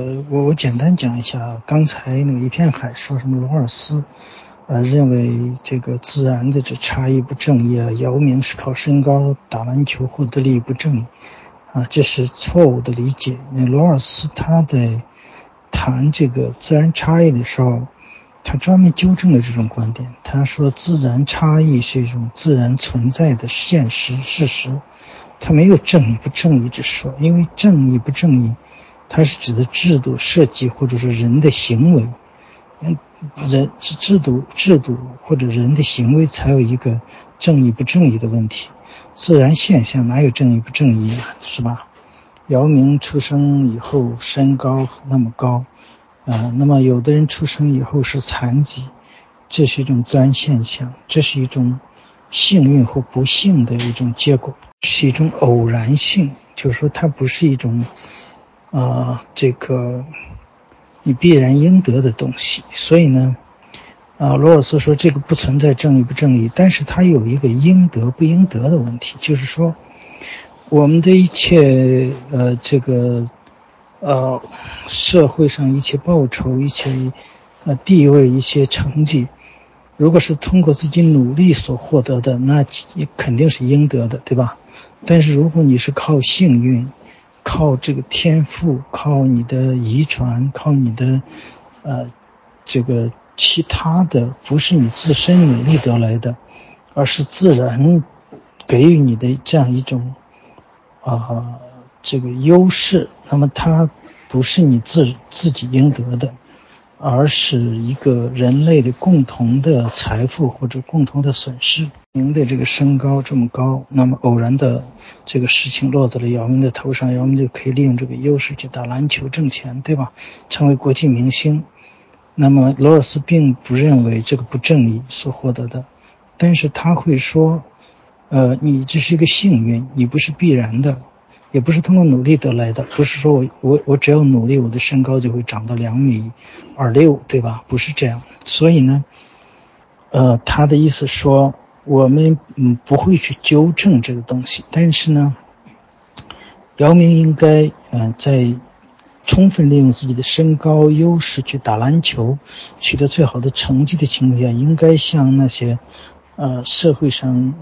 呃，我我简单讲一下，刚才那个一片海说什么罗尔斯，呃，认为这个自然的这差异不正义啊，姚明是靠身高打篮球获得利益不正义，啊，这是错误的理解。那罗尔斯他在谈这个自然差异的时候，他专门纠正了这种观点。他说，自然差异是一种自然存在的现实事实，他没有正义不正义之说，因为正义不正义。它是指的制度设计，或者是人的行为，嗯，人制制度制度或者人的行为才有一个正义不正义的问题。自然现象哪有正义不正义啊？是吧？姚明出生以后身高那么高，啊，那么有的人出生以后是残疾，这是一种自然现象，这是一种幸运或不幸的一种结果，是一种偶然性，就是说它不是一种。啊，这个你必然应得的东西，所以呢，啊，罗尔斯说这个不存在正义不正义，但是他有一个应得不应得的问题，就是说，我们的一切呃，这个呃，社会上一切报酬、一切呃地位、一些成绩，如果是通过自己努力所获得的，那肯定是应得的，对吧？但是如果你是靠幸运，靠这个天赋，靠你的遗传，靠你的，呃，这个其他的，不是你自身努力得来的，而是自然给予你的这样一种，啊，这个优势。那么它不是你自自己应得的。而是一个人类的共同的财富或者共同的损失。您的这个身高这么高，那么偶然的这个事情落在了姚明的头上，姚明就可以利用这个优势去打篮球挣钱，对吧？成为国际明星。那么罗尔斯并不认为这个不正义所获得的，但是他会说，呃，你这是一个幸运，你不是必然的。也不是通过努力得来的，不是说我我我只要努力，我的身高就会长到两米二六，对吧？不是这样。所以呢，呃，他的意思说，我们嗯不会去纠正这个东西，但是呢，姚明应该嗯在充分利用自己的身高优势去打篮球，取得最好的成绩的情况下，应该像那些呃社会上。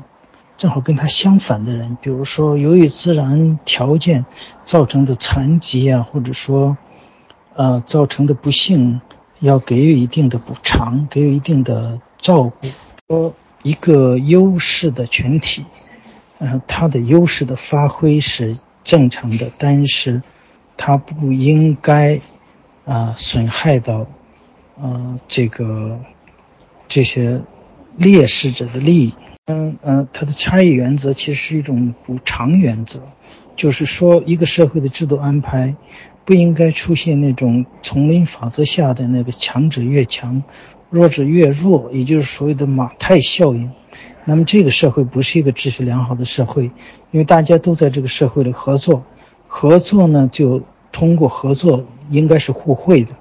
正好跟他相反的人，比如说由于自然条件造成的残疾啊，或者说，呃造成的不幸，要给予一定的补偿，给予一定的照顾。说一个优势的群体，嗯，他的优势的发挥是正常的，但是，他不应该，啊，损害到，呃，这个这些劣势者的利益。嗯嗯，它的差异原则其实是一种补偿原则，就是说一个社会的制度安排不应该出现那种丛林法则下的那个强者越强，弱者越弱，也就是所谓的马太效应。那么这个社会不是一个秩序良好的社会，因为大家都在这个社会里合作，合作呢就通过合作应该是互惠的，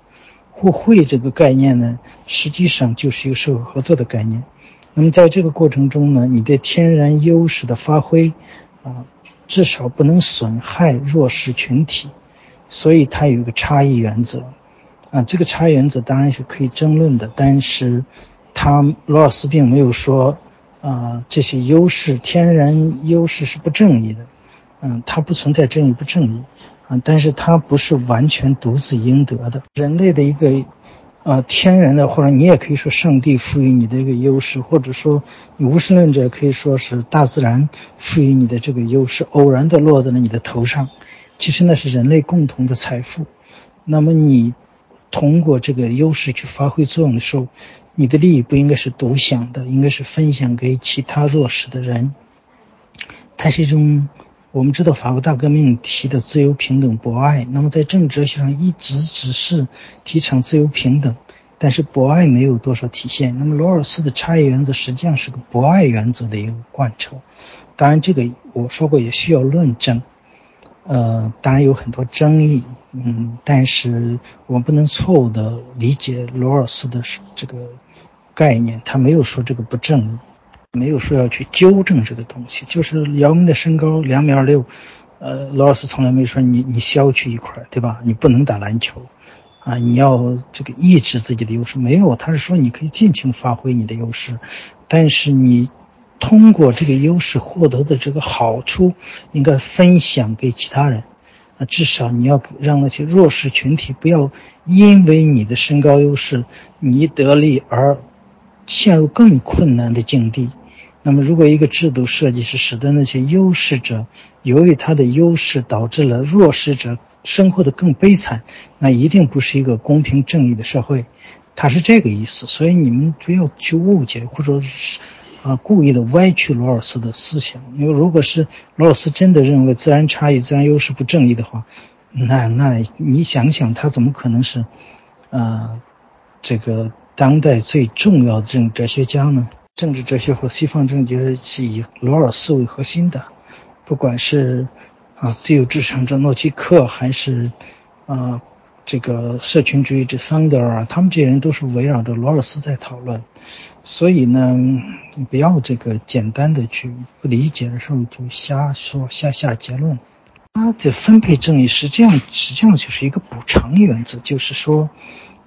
互惠这个概念呢实际上就是一个社会合作的概念。那么在这个过程中呢，你的天然优势的发挥，啊，至少不能损害弱势群体，所以它有一个差异原则，啊，这个差原则当然是可以争论的，但是，他罗尔斯并没有说，啊，这些优势天然优势是不正义的，嗯，它不存在正义不正义，啊，但是它不是完全独自应得的，人类的一个。啊，天然的，或者你也可以说上帝赋予你的一个优势，或者说你无神论者可以说是大自然赋予你的这个优势，偶然的落在了你的头上。其实那是人类共同的财富。那么你通过这个优势去发挥作用的时候，你的利益不应该是独享的，应该是分享给其他弱势的人。它是一种。我们知道法国大革命提的自由、平等、博爱，那么在政治哲学上一直只是提倡自由、平等，但是博爱没有多少体现。那么罗尔斯的差异原则实际上是个博爱原则的一个贯彻。当然，这个我说过也需要论证，呃，当然有很多争议，嗯，但是我们不能错误的理解罗尔斯的这个概念，他没有说这个不正。没有说要去纠正这个东西，就是姚明的身高两米二六，呃，罗尔斯从来没说你你削去一块，对吧？你不能打篮球，啊，你要这个抑制自己的优势，没有，他是说你可以尽情发挥你的优势，但是你通过这个优势获得的这个好处，应该分享给其他人，啊，至少你要让那些弱势群体不要因为你的身高优势你得利而陷入更困难的境地。那么，如果一个制度设计是使得那些优势者由于他的优势导致了弱势者生活的更悲惨，那一定不是一个公平正义的社会。他是这个意思，所以你们不要去误解或者是啊故意的歪曲罗尔斯的思想。因为如果是罗尔斯真的认为自然差异、自然优势不正义的话，那那你想想，他怎么可能是啊这个当代最重要的这种哲学家呢？政治哲学和西方政治是以罗尔斯为核心的，不管是啊自由至上者诺基克，还是啊这个社群主义者桑德尔，他们这些人都是围绕着罗尔斯在讨论。所以呢，你不要这个简单的去不理解的时候就瞎说瞎下结论。他的分配正义实际上实际上就是一个补偿原则，就是说。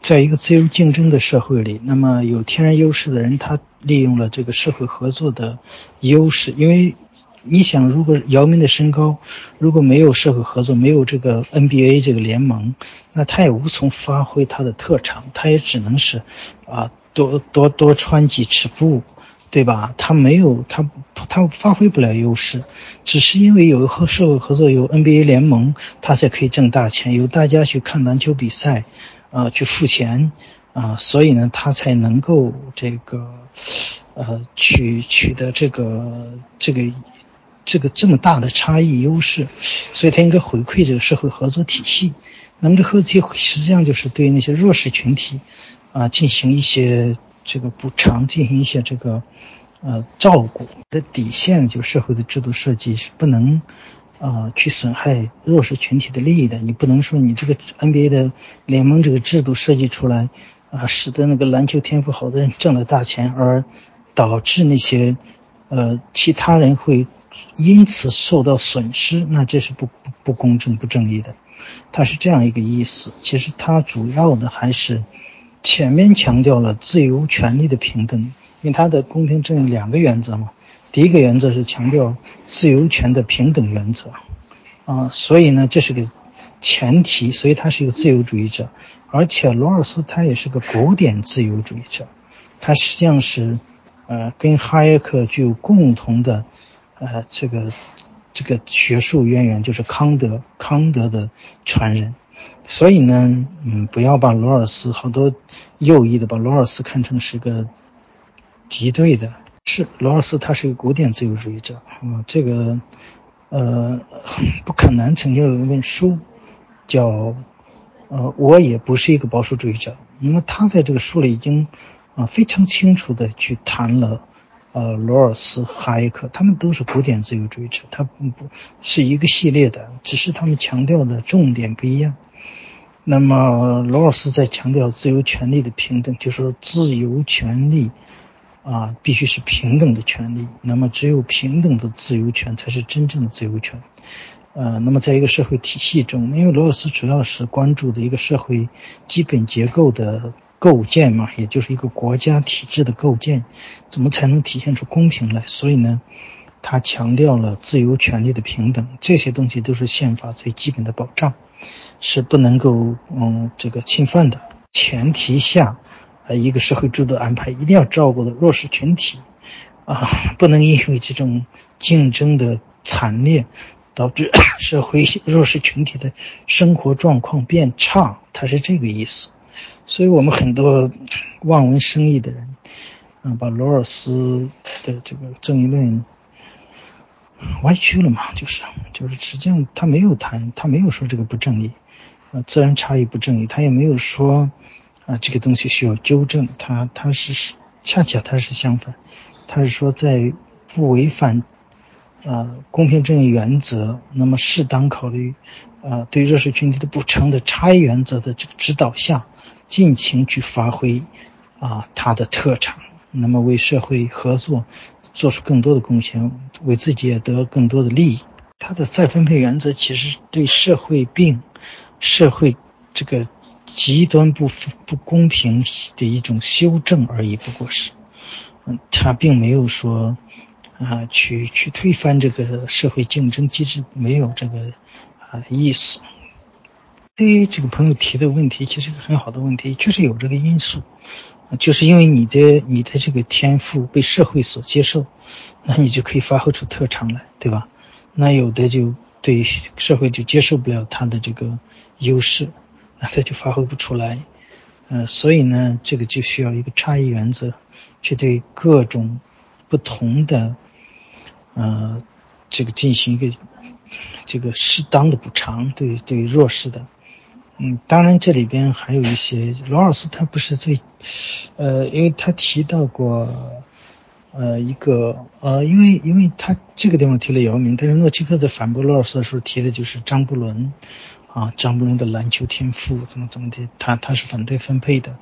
在一个自由竞争的社会里，那么有天然优势的人，他利用了这个社会合作的优势。因为你想，如果姚明的身高如果没有社会合作，没有这个 NBA 这个联盟，那他也无从发挥他的特长，他也只能是啊多多多穿几尺布，对吧？他没有他他发挥不了优势，只是因为有和社会合作，有 NBA 联盟，他才可以挣大钱，有大家去看篮球比赛。啊，去付钱，啊，所以呢，他才能够这个，呃，取取得这个这个这个这么大的差异优势，所以他应该回馈这个社会合作体系。那么这合作体系实际上就是对那些弱势群体，啊，进行一些这个补偿，进行一些这个呃照顾的底线，就社会的制度设计是不能。啊，去损害弱势群体的利益的，你不能说你这个 NBA 的联盟这个制度设计出来，啊，使得那个篮球天赋好的人挣了大钱，而导致那些呃其他人会因此受到损失，那这是不不不公正不正义的。它是这样一个意思。其实它主要的还是前面强调了自由权利的平等，因为它的公平正义两个原则嘛。第一个原则是强调自由权的平等原则，啊，所以呢，这是个前提，所以他是一个自由主义者，而且罗尔斯他也是个古典自由主义者，他实际上是，呃，跟哈耶克具有共同的，呃，这个这个学术渊源，就是康德，康德的传人，所以呢，嗯，不要把罗尔斯好多右翼的把罗尔斯看成是个敌对的。是罗尔斯，他是一个古典自由主义者啊。这个，呃，不可能曾经有一本书，叫，呃，我也不是一个保守主义者。那么他在这个书里已经，啊，非常清楚的去谈了，呃，罗尔斯、哈耶克，他们都是古典自由主义者，他不是一个系列的，只是他们强调的重点不一样。那么罗尔斯在强调自由权利的平等，就是说自由权利。啊，必须是平等的权利。那么，只有平等的自由权才是真正的自由权。呃，那么，在一个社会体系中，因为罗尔斯主要是关注的一个社会基本结构的构建嘛，也就是一个国家体制的构建，怎么才能体现出公平来？所以呢，他强调了自由权利的平等，这些东西都是宪法最基本的保障，是不能够嗯这个侵犯的前提下。一个社会制度安排一定要照顾的弱势群体，啊，不能因为这种竞争的惨烈，导致 社会弱势群体的生活状况变差，他是这个意思。所以我们很多望文生义的人，嗯，把罗尔斯的这个正义论歪曲了嘛，就是就是实际上他没有谈，他没有说这个不正义，啊，自然差异不正义，他也没有说。啊，这个东西需要纠正，他他是是恰恰他是相反，他是说在不违反啊公平正义原则，那么适当考虑啊对弱势群体的补偿的差异原则的这个指导下，尽情去发挥啊他的特长，那么为社会合作做出更多的贡献，为自己也得更多的利益。他的再分配原则其实对社会病、社会这个极端不不公平的一种修正而已，不过是，嗯，他并没有说啊去去推翻这个社会竞争机制，没有这个啊意思。对于这个朋友提的问题，其实是很好的问题，确实有这个因素，就是因为你的你的这个天赋被社会所接受，那你就可以发挥出特长来，对吧？那有的就对社会就接受不了他的这个优势，那他就发挥不出来，呃，所以呢，这个就需要一个差异原则，去对各种不同的，呃，这个进行一个这个适当的补偿，对对弱势的，嗯，当然这里边还有一些罗尔斯他不是最，呃，因为他提到过。呃，一个呃，因为因为他这个地方提了姚明，但是诺奇克在反驳罗尔斯的时候提的就是张伯伦，啊，张伯伦的篮球天赋怎么怎么的，他他是反对分配的。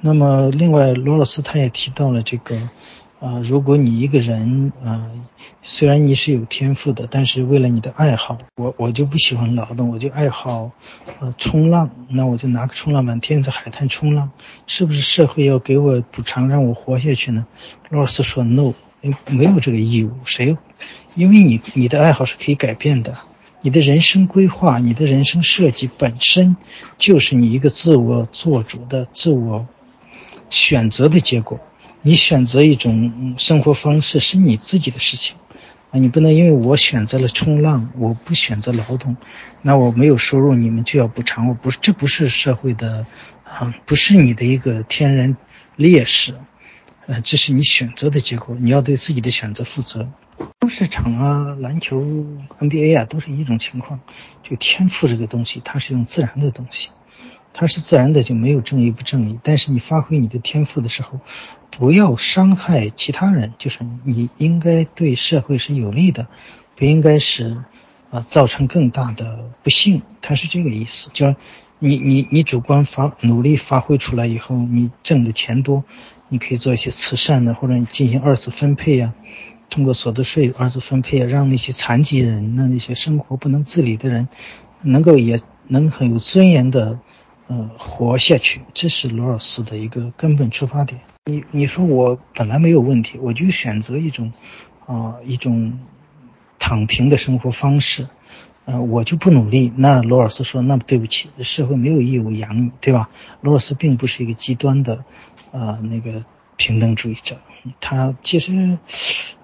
那么另外罗尔斯他也提到了这个。啊，如果你一个人啊，虽然你是有天赋的，但是为了你的爱好，我我就不喜欢劳动，我就爱好呃冲浪，那我就拿个冲浪板天天在海滩冲浪，是不是社会要给我补偿让我活下去呢？罗尔斯说 no，没有这个义务，谁？因为你你的爱好是可以改变的，你的人生规划，你的人生设计本身就是你一个自我做主的自我选择的结果。你选择一种生活方式是你自己的事情，啊，你不能因为我选择了冲浪，我不选择劳动，那我没有收入，你们就要补偿我，不是，这不是社会的，啊，不是你的一个天然劣势，呃，这是你选择的结果，你要对自己的选择负责。市场啊，篮球 NBA 啊，都是一种情况，就天赋这个东西，它是一种自然的东西。它是自然的，就没有正义不正义。但是你发挥你的天赋的时候，不要伤害其他人，就是你应该对社会是有利的，不应该是啊造成更大的不幸。它是这个意思，就是你你你主观发努力发挥出来以后，你挣的钱多，你可以做一些慈善的，或者你进行二次分配呀，通过所得税二次分配啊，让那些残疾人、那那些生活不能自理的人，能够也能很有尊严的。呃，活下去，这是罗尔斯的一个根本出发点。你你说我本来没有问题，我就选择一种，啊，一种躺平的生活方式，呃，我就不努力。那罗尔斯说，那么对不起，社会没有义务养你，对吧？罗尔斯并不是一个极端的，啊，那个平等主义者。他其实，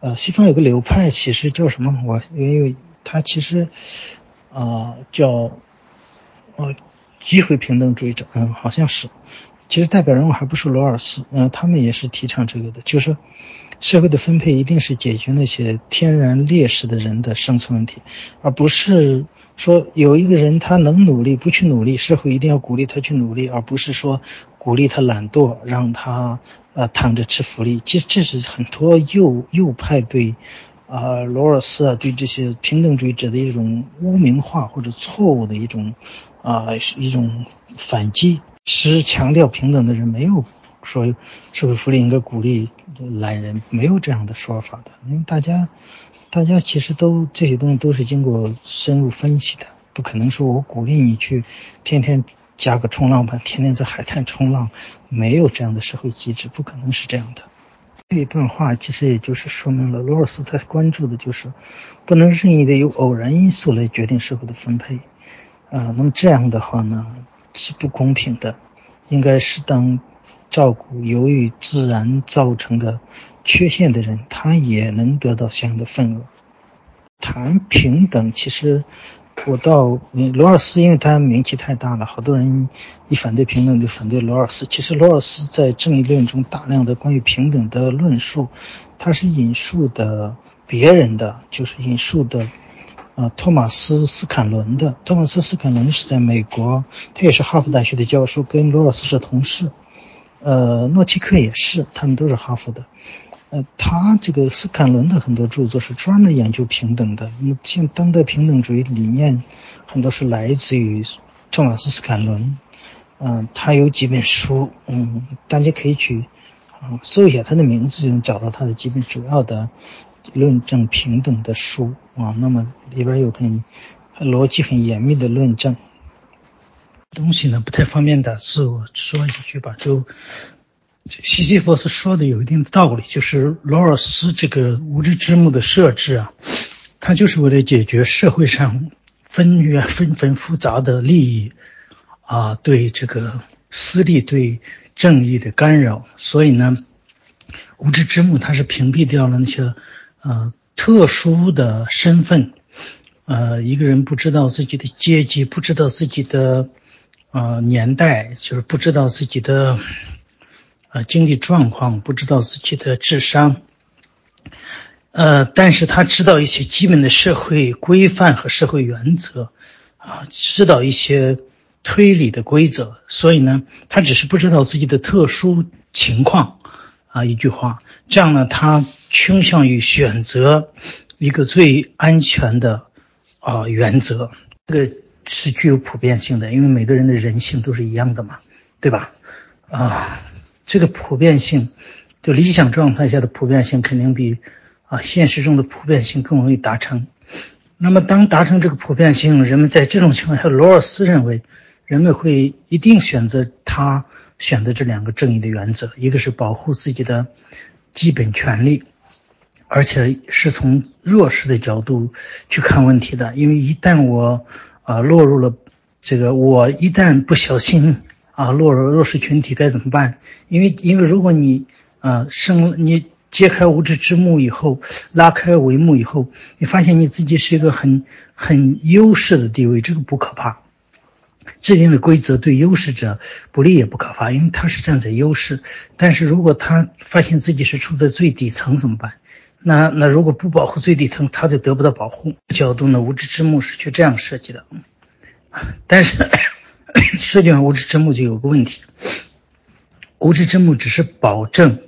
呃，西方有个流派，其实叫什么？我因为他其实，啊，叫，呃。机会平等主义者，嗯，好像是，其实代表人物还不是罗尔斯，嗯，他们也是提倡这个的，就是，社会的分配一定是解决那些天然劣势的人的生存问题，而不是说有一个人他能努力不去努力，社会一定要鼓励他去努力，而不是说鼓励他懒惰，让他呃躺着吃福利。其实这是很多右右派对，啊，罗尔斯啊对这些平等主义者的一种污名化或者错误的一种。啊，是一种反击。是强调平等的人没有说社会福利应该鼓励懒人，没有这样的说法的。因为大家，大家其实都这些东西都是经过深入分析的，不可能说我鼓励你去天天加个冲浪板，天天在海滩冲浪，没有这样的社会机制，不可能是这样的。这一段话其实也就是说明了罗尔斯他关注的就是不能任意的由偶然因素来决定社会的分配。啊，那么这样的话呢是不公平的，应该适当照顾由于自然造成的缺陷的人，他也能得到相应的份额。谈平等，其实我到罗尔斯，因为他名气太大了，好多人一反对平等就反对罗尔斯。其实罗尔斯在正义论中大量的关于平等的论述，他是引述的别人的，就是引述的。啊，托马斯·斯坎伦的。托马斯·斯坎伦是在美国，他也是哈佛大学的教授，跟罗尔斯是同事。呃，诺奇克也是，他们都是哈佛的。呃，他这个斯坎伦的很多著作是专门研究平等的。那么，像当代平等主义理念，很多是来自于托马斯·斯坎伦。嗯，他有几本书，嗯，大家可以去，搜一下他的名字，就能找到他的几本主要的。论证平等的书啊，那么里边有很逻辑很严密的论证。东西呢不太方便打字，我说几句吧。就西西弗斯说的有一定的道理，就是罗尔斯这个无知之幕的设置啊，它就是为了解决社会上纷纭纷纷复杂的利益啊，对这个私利对正义的干扰。所以呢，无知之幕它是屏蔽掉了那些呃特殊的身份，呃，一个人不知道自己的阶级，不知道自己的。呃，年代就是不知道自己的呃经济状况，不知道自己的智商，呃，但是他知道一些基本的社会规范和社会原则，啊，知道一些推理的规则，所以呢，他只是不知道自己的特殊情况，啊，一句话，这样呢，他倾向于选择一个最安全的啊原则，这个。是具有普遍性的，因为每个人的人性都是一样的嘛，对吧？啊，这个普遍性，就理想状态下的普遍性，肯定比啊现实中的普遍性更容易达成。那么，当达成这个普遍性，人们在这种情况下，罗尔斯认为，人们会一定选择他选择这两个正义的原则，一个是保护自己的基本权利，而且是从弱势的角度去看问题的，因为一旦我。啊，落入了这个，我一旦不小心啊，落入弱势群体该怎么办？因为，因为如果你啊，生你揭开无知之幕以后，拉开帷幕以后，你发现你自己是一个很很优势的地位，这个不可怕。制定的规则对优势者不利也不可怕，因为他是站在优势。但是如果他发现自己是处在最底层怎么办？那那如果不保护最底层，他就得不到保护。角度呢，无知之幕是去这样设计的，但是设计完无知之幕就有个问题，无知之幕只是保证，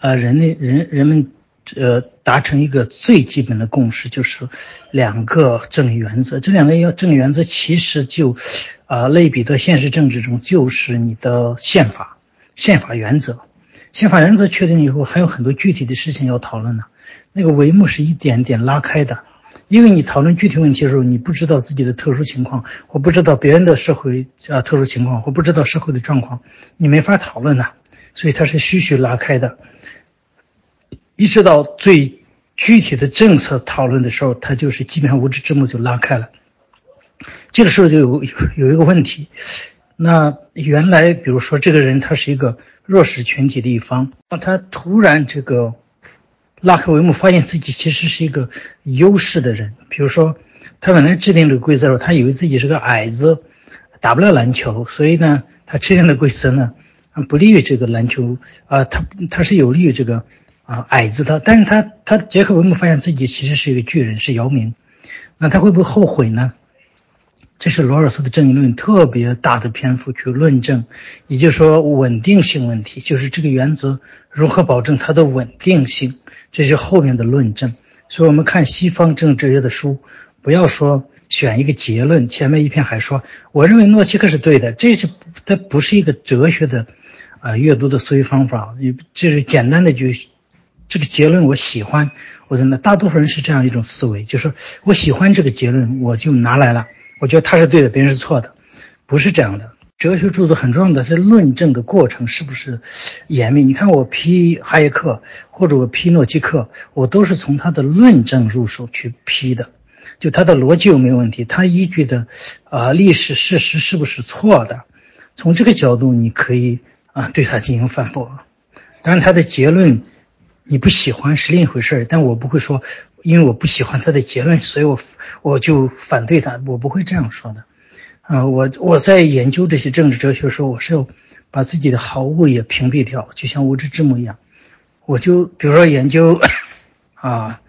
呃，人类人人们呃达成一个最基本的共识，就是两个正义原则。这两个要正义原则其实就，啊，类比到现实政治中，就是你的宪法、宪法原则。宪法原则确定以后，还有很多具体的事情要讨论呢。那个帷幕是一点点拉开的，因为你讨论具体问题的时候，你不知道自己的特殊情况，或不知道别人的社会啊特殊情况，或不知道社会的状况，你没法讨论呐。所以它是徐徐拉开的，一直到最具体的政策讨论的时候，它就是基本上无知之幕就拉开了。这个时候就有有一个问题，那原来比如说这个人他是一个弱势群体的一方，那他突然这个。拉开帷幕，发现自己其实是一个优势的人。比如说，他本来制定这个规则的时候，他以为自己是个矮子，打不了篮球，所以呢，他制定的规则呢，不利于这个篮球啊，他他是有利于这个啊矮子的。但是他他揭开帷幕，发现自己其实是一个巨人，是姚明，那他会不会后悔呢？这是罗尔斯的正义论特别大的篇幅去论证，也就是说稳定性问题，就是这个原则如何保证它的稳定性。这是后面的论证，所以我们看西方政治学的书，不要说选一个结论，前面一篇还说我认为诺奇克是对的，这是它不是一个哲学的啊阅读的思维方法，你这是简单的就这个结论我喜欢，我真的大多数人是这样一种思维，就是我喜欢这个结论，我就拿来了，我觉得他是对的，别人是错的，不是这样的。哲学著作很重要的是论证的过程是不是严密？你看我批哈耶克或者我批诺基克，我都是从他的论证入手去批的，就他的逻辑有没有问题，他依据的啊历史事实是不是错的？从这个角度你可以啊对他进行反驳。当然他的结论你不喜欢是另一回事儿但我不会说因为我不喜欢他的结论，所以我我就反对他，我不会这样说的。啊，我我在研究这些政治哲学的时候，我是要把自己的好恶也屏蔽掉，就像无知之幕一样。我就比如说研究啊，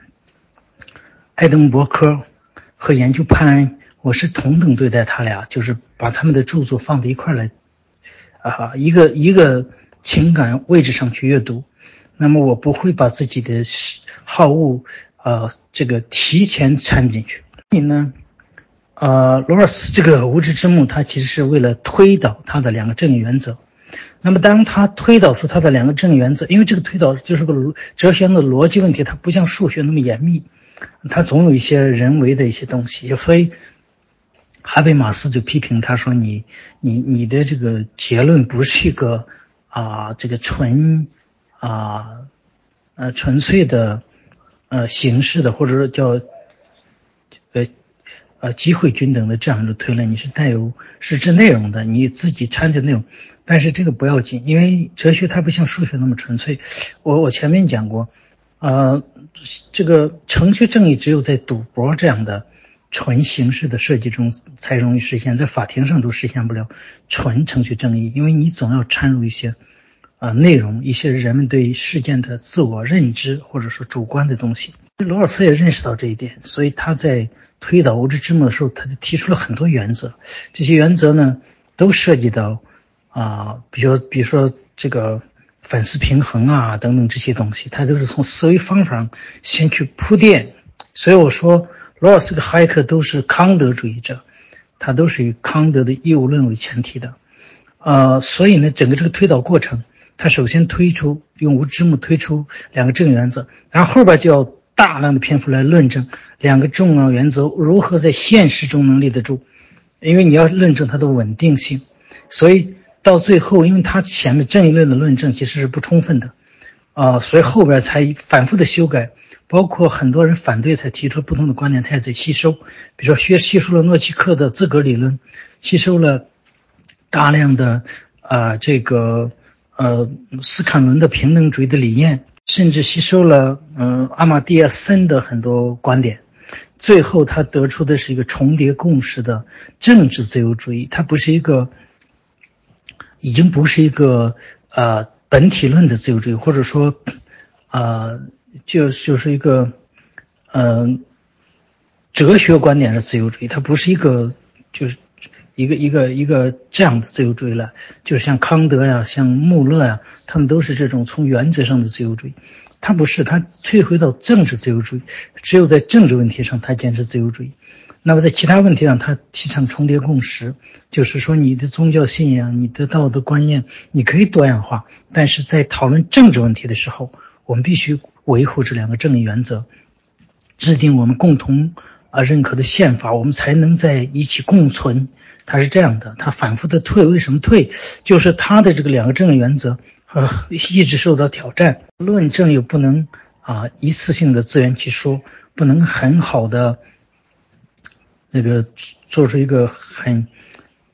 爱登伯克和研究潘恩，我是同等对待他俩，就是把他们的著作放在一块来啊，一个一个情感位置上去阅读。那么我不会把自己的好恶啊这个提前掺进去。你呢？呃，罗尔斯这个无知之幕，他其实是为了推导他的两个正义原则。那么当他推导出他的两个正义原则，因为这个推导就是个哲学的逻辑问题，它不像数学那么严密，它总有一些人为的一些东西，所以哈贝马斯就批评他说：“你你你的这个结论不是一个啊这个纯啊呃纯粹的呃形式的，或者说叫。”呃，机会均等的这样的推论，你是带有实质内容的，你自己掺的内容，但是这个不要紧，因为哲学它不像数学那么纯粹。我我前面讲过，呃，这个程序正义只有在赌博这样的纯形式的设计中才容易实现，在法庭上都实现不了纯程序正义，因为你总要掺入一些啊内容，一些人们对事件的自我认知或者说主观的东西。罗尔斯也认识到这一点，所以他在。推导物质之母的时候，他就提出了很多原则。这些原则呢，都涉及到啊，比如比如说这个粉丝平衡啊等等这些东西，他都是从思维方法先去铺垫。所以我说，罗尔斯和哈耶克都是康德主义者，他都是以康德的义务论为前提的。呃，所以呢，整个这个推导过程，他首先推出用无知之母推出两个正原则，然后后边就要大量的篇幅来论证。两个重要原则如何在现实中能立得住？因为你要论证它的稳定性，所以到最后，因为他前面正义论的论证其实是不充分的，啊，所以后边才反复的修改，包括很多人反对才提出不同的观点，他也在吸收，比如说学吸收了诺奇克的资格理论，吸收了大量的啊这个呃斯坎伦的平等主义的理念，甚至吸收了嗯阿马蒂亚森的很多观点。最后，他得出的是一个重叠共识的政治自由主义，它不是一个，已经不是一个呃本体论的自由主义，或者说，呃，就就是一个，嗯，哲学观点的自由主义，它不是一个，就是一个一个一个这样的自由主义了，就是像康德呀，像穆勒呀，他们都是这种从原则上的自由主义。他不是，他退回到政治自由主义，只有在政治问题上他坚持自由主义。那么在其他问题上，他提倡重叠共识，就是说你的宗教信仰、你的道德观念，你可以多样化，但是在讨论政治问题的时候，我们必须维护这两个正义原则，制定我们共同啊认可的宪法，我们才能在一起共存。他是这样的，他反复的退，为什么退？就是他的这个两个正义原则。呃，一直受到挑战，论证又不能啊一次性的自圆其说，不能很好的那个做出一个很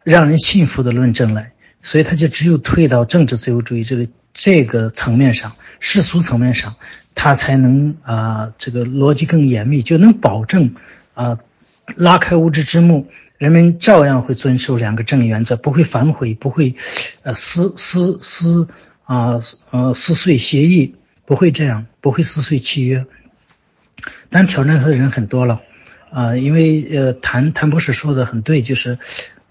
让人信服的论证来，所以他就只有退到政治自由主义这个这个层面上，世俗层面上，他才能啊这个逻辑更严密，就能保证啊拉开无知之幕，人们照样会遵守两个正义原则，不会反悔，不会呃撕撕撕。啊，呃，撕碎协议不会这样，不会撕碎契约。但挑战他的人很多了，啊，因为呃，谭谭博士说的很对，就是，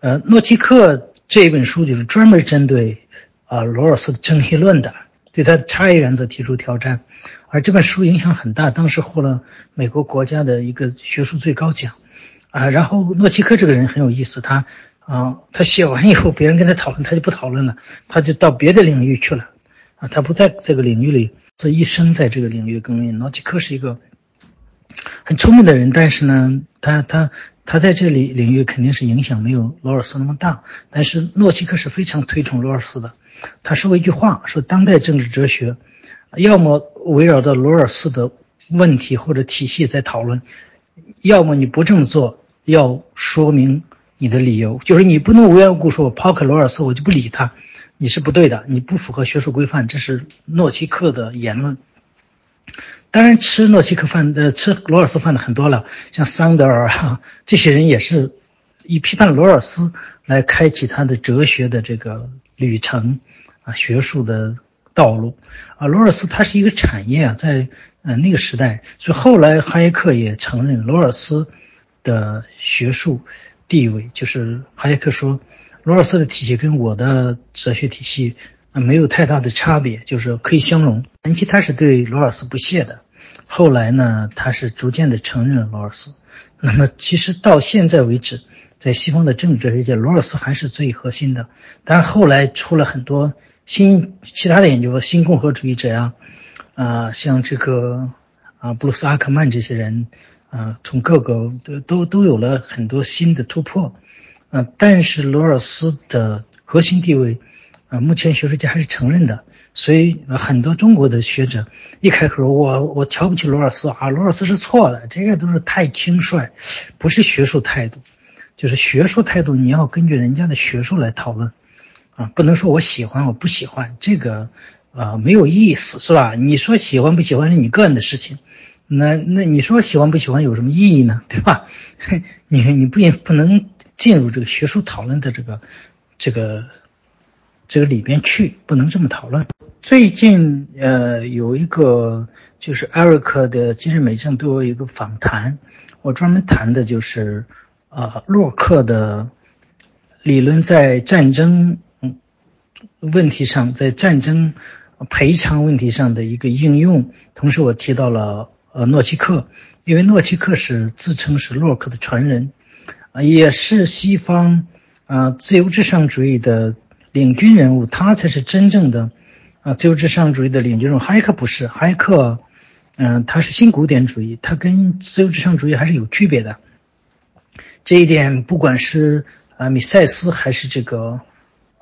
呃，诺奇克这一本书就是专门针对啊罗尔斯的正义论的，对他的差异原则提出挑战，而这本书影响很大，当时获了美国国家的一个学术最高奖，啊，然后诺奇克这个人很有意思，他。啊，他写完以后，别人跟他讨论，他就不讨论了，他就到别的领域去了，啊，他不在这个领域里，这一生在这个领域耕耘。诺奇克是一个很聪明的人，但是呢，他他他在这里领域肯定是影响没有罗尔斯那么大，但是诺奇克是非常推崇罗尔斯的。他说过一句话，说当代政治哲学，要么围绕着罗尔斯的问题或者体系在讨论，要么你不这么做，要说明。你的理由就是你不能无缘无故说我抛开罗尔斯我就不理他，你是不对的，你不符合学术规范，这是诺奇克的言论。当然，吃诺奇克饭的吃罗尔斯饭的很多了，像桑德尔啊 这些人也是以批判罗尔斯来开启他的哲学的这个旅程啊，学术的道路啊。罗尔斯他是一个产业啊，在呃那个时代，所以后来哈耶克也承认罗尔斯的学术。地位就是哈耶克说，罗尔斯的体系跟我的哲学体系啊没有太大的差别，就是可以相容。前期他是对罗尔斯不屑的，后来呢，他是逐渐的承认了罗尔斯。那么其实到现在为止，在西方的政治哲学界，罗尔斯还是最核心的。但是后来出了很多新其他的研究，新共和主义者呀，啊，像这个啊布鲁斯阿克曼这些人，啊，从各个都都都有了很多新的突破，啊，但是罗尔斯的核心地位，啊，目前学术界还是承认的。所以很多中国的学者一开口，我我瞧不起罗尔斯啊，罗尔斯是错的，这个都是太轻率，不是学术态度，就是学术态度，你要根据人家的学术来讨论，啊，不能说我喜欢我不喜欢，这个啊没有意思，是吧？你说喜欢不喜欢是你个人的事情，那那你说喜欢不喜欢有什么意义呢？对吧？你你不也不能进入这个学术讨论的这个这个。这个里边去不能这么讨论。最近呃有一个就是艾瑞克的精神美症对我有一个访谈，我专门谈的就是呃洛克的理论在战争问题上，在战争赔偿问题上的一个应用。同时我提到了呃诺奇克，因为诺奇克是自称是洛克的传人啊，也是西方啊自由至上主义的。领军人物，他才是真正的啊自由至上主义的领军人物。哈耶克不是，哈耶克，嗯，他是新古典主义，他跟自由至上主义还是有区别的。这一点，不管是啊米塞斯还是这个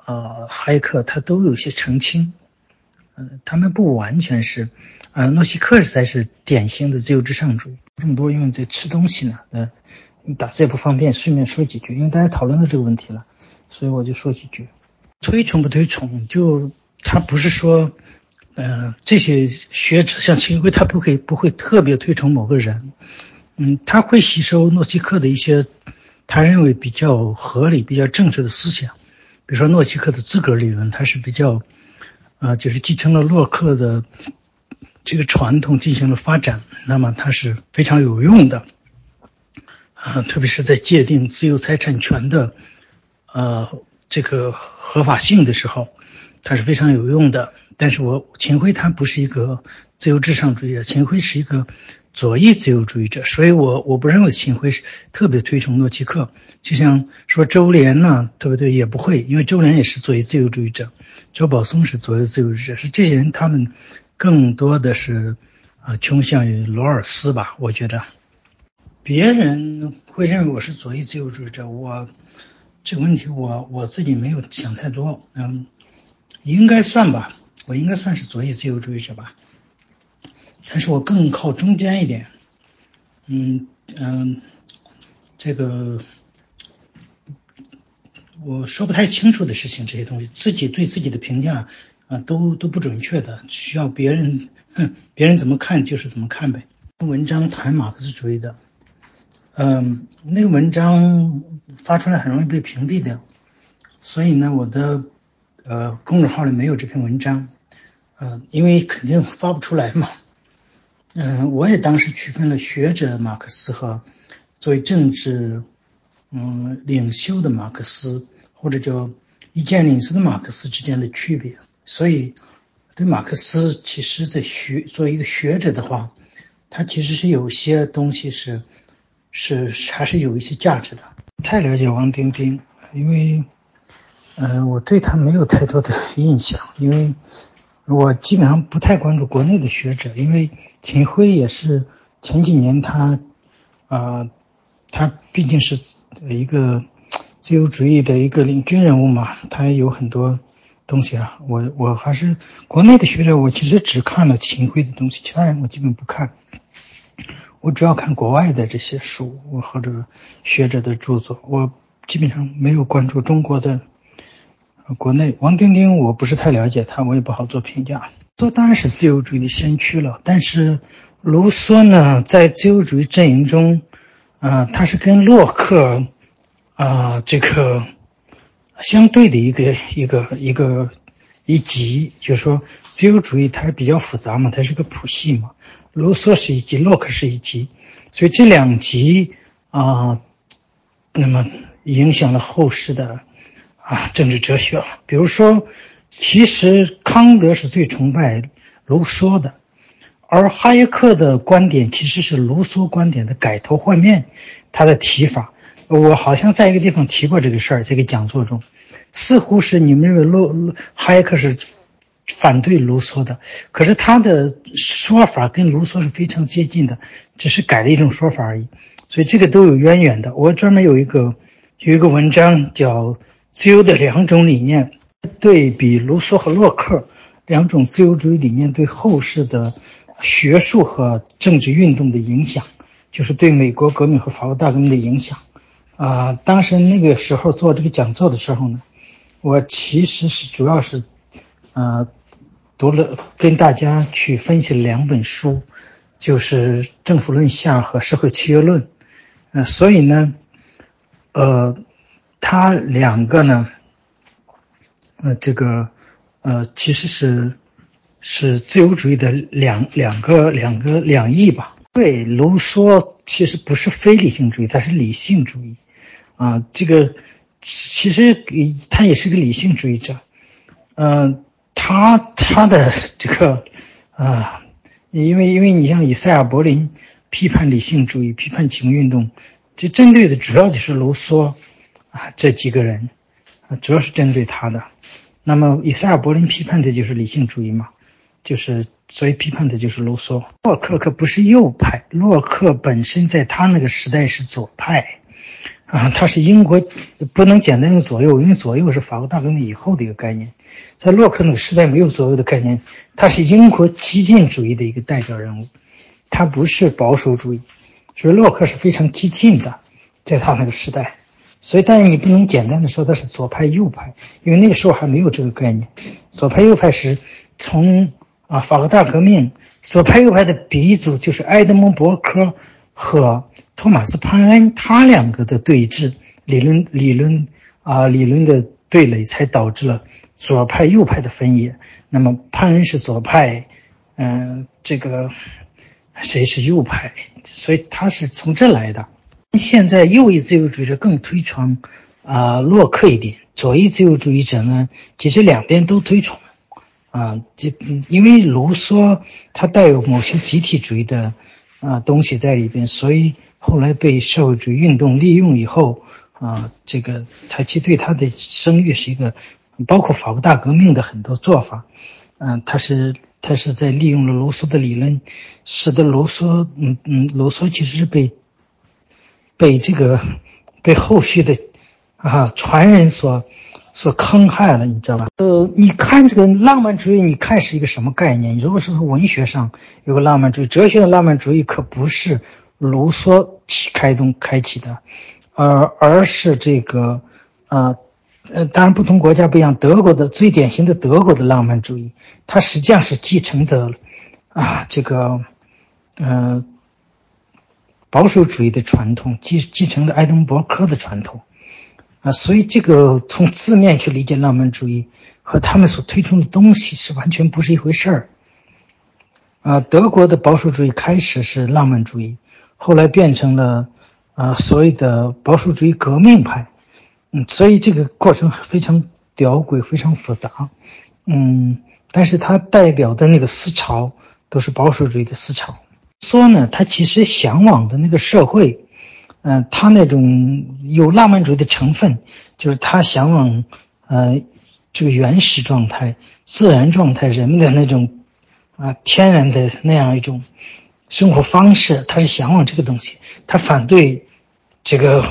啊哈耶克，他都有些澄清。嗯，他们不完全是，啊诺西克才是典型的自由至上主义。这么多，因为在吃东西呢，嗯，打字也不方便，顺便说几句，因为大家讨论到这个问题了，所以我就说几句。推崇不推崇，就他不是说，呃，这些学者像秦晖，他不会不会特别推崇某个人，嗯，他会吸收诺西克的一些他认为比较合理、比较正确的思想，比如说诺西克的资格理论，他是比较，啊，就是继承了洛克的这个传统进行了发展，那么它是非常有用的，啊，特别是在界定自由财产权的，呃。这个合法性的时候，它是非常有用的。但是我秦晖他不是一个自由至上主义者，秦晖是一个左翼自由主义者，所以我我不认为秦晖是特别推崇诺奇克。就像说周濂呢，对不对？也不会，因为周濂也是左翼自由主义者，周保松是左翼自由主义者，是这些人他们更多的是啊倾向于罗尔斯吧？我觉得别人会认为我是左翼自由主义者，我。这个问题我我自己没有想太多，嗯，应该算吧，我应该算是左翼自由主义者吧，但是我更靠中间一点，嗯嗯，这个我说不太清楚的事情，这些东西自己对自己的评价啊都都不准确的，需要别人，别人怎么看就是怎么看呗。文章谈马克思主义的。嗯，那个文章发出来很容易被屏蔽掉，所以呢，我的呃公众号里没有这篇文章，呃，因为肯定发不出来嘛。嗯，我也当时区分了学者马克思和作为政治嗯领袖的马克思，或者叫意见领袖的马克思之间的区别。所以，对马克思，其实在学作为一个学者的话，他其实是有些东西是。是还是有一些价值的。太了解王丁丁，因为，嗯，我对他没有太多的印象，因为我基本上不太关注国内的学者，因为秦晖也是前几年他，啊，他毕竟是一个自由主义的一个领军人物嘛，他有很多东西啊，我我还是国内的学者，我其实只看了秦晖的东西，其他人我基本不看。我主要看国外的这些书，或者学者的著作，我基本上没有关注中国的。国内王丁丁，我不是太了解他，我也不好做评价。这当然是自由主义的先驱了，但是卢梭呢，在自由主义阵营中，啊，他是跟洛克，啊，这个相对的一个一个一个一级，就是说自由主义它是比较复杂嘛，它是个谱系嘛。卢梭是一级，洛克是一级，所以这两级啊，那么影响了后世的啊政治哲学。比如说，其实康德是最崇拜卢梭的，而哈耶克的观点其实是卢梭观点的改头换面，他的提法。我好像在一个地方提过这个事儿，这个讲座中，似乎是你们认为卢哈耶克是反对卢梭的，可是他的说法跟卢梭是非常接近的，只是改了一种说法而已。所以这个都有渊源的。我专门有一个有一个文章叫《自由的两种理念》，对比卢梭和洛克两种自由主义理念对后世的学术和政治运动的影响，就是对美国革命和法国大革命的影响。啊，当时那个时候做这个讲座的时候呢，我其实是主要是，呃，读了跟大家去分析两本书，就是《政府论下》和《社会契约论》。呃，所以呢，呃，他两个呢，呃，这个，呃，其实是是自由主义的两两个两个两翼吧。对，卢梭其实不是非理性主义，他是理性主义。啊，这个其实他也是个理性主义者。嗯，他他的这个啊，因为因为你像以赛亚柏林。批判理性主义，批判启蒙运动，就针对的主要就是卢梭啊这几个人啊，主要是针对他的。那么以赛尔柏林批判的就是理性主义嘛，就是所以批判的就是卢梭。洛克可不是右派，洛克本身在他那个时代是左派啊，他是英国不能简单用左右，因为左右是法国大革命以后的一个概念，在洛克那个时代没有左右的概念，他是英国激进主义的一个代表人物。他不是保守主义，所以洛克是非常激进的，在他那个时代。所以，但是你不能简单的说他是左派右派，因为那个时候还没有这个概念。左派右派是从啊法国大革命，左派右派的鼻祖就是埃德蒙·伯克和托马斯·潘恩，他两个的对峙理论理论啊理论的对垒，才导致了左派右派的分野。那么潘恩是左派，嗯，这个。谁是右派？所以他是从这来的。现在右翼自由主义者更推崇啊洛克一点，左翼自由主义者呢，其实两边都推崇啊。这因为卢梭他带有某些集体主义的啊东西在里边，所以后来被社会主义运动利用以后啊，这个他其对他的声誉是一个，包括法国大革命的很多做法，嗯，他是。他是在利用了卢梭的理论，使得卢梭，嗯嗯，卢梭其实是被被这个被后续的啊传人所所坑害了，你知道吧？呃，你看这个浪漫主义，你看是一个什么概念？如果是从文学上有个浪漫主义，哲学的浪漫主义可不是卢梭起开动开启的，而而是这个啊。呃，当然，不同国家不一样。德国的最典型的德国的浪漫主义，它实际上是继承的啊，这个呃保守主义的传统，继继承的爱登伯克的传统啊，所以这个从字面去理解浪漫主义和他们所推崇的东西是完全不是一回事儿啊。德国的保守主义开始是浪漫主义，后来变成了啊所谓的保守主义革命派。嗯，所以这个过程非常吊诡，非常复杂。嗯，但是它代表的那个思潮都是保守主义的思潮。说呢，他其实向往的那个社会，嗯，他那种有浪漫主义的成分，就是他向往，呃，这个原始状态、自然状态，人们的那种啊天然的那样一种生活方式，他是向往这个东西，他反对这个。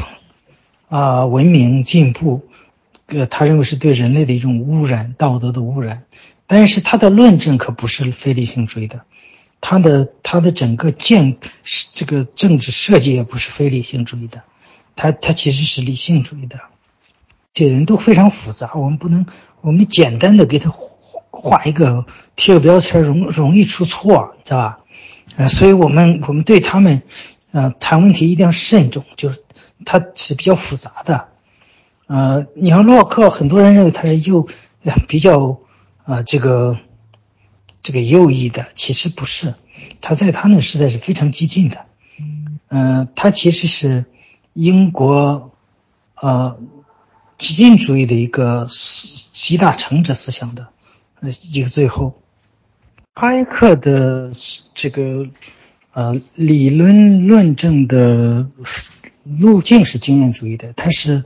啊，文明进步，呃，他认为是对人类的一种污染，道德的污染。但是他的论证可不是非理性主义的，他的他的整个建这个政治设计也不是非理性主义的，他他其实是理性主义的。这人都非常复杂，我们不能我们简单的给他画一个贴个标签，容容易出错，知道吧？呃，所以我们我们对他们，呃，谈问题一定要慎重，就是。它是比较复杂的，呃，你像洛克，很多人认为他是右，比较啊这个这个右翼的，其实不是，他在他那个时代是非常激进的，嗯，他其实是英国呃激进主义的一个集大成者思想的呃一个最后，哈耶克的这个呃理论论证的。路径是经验主义的，他是，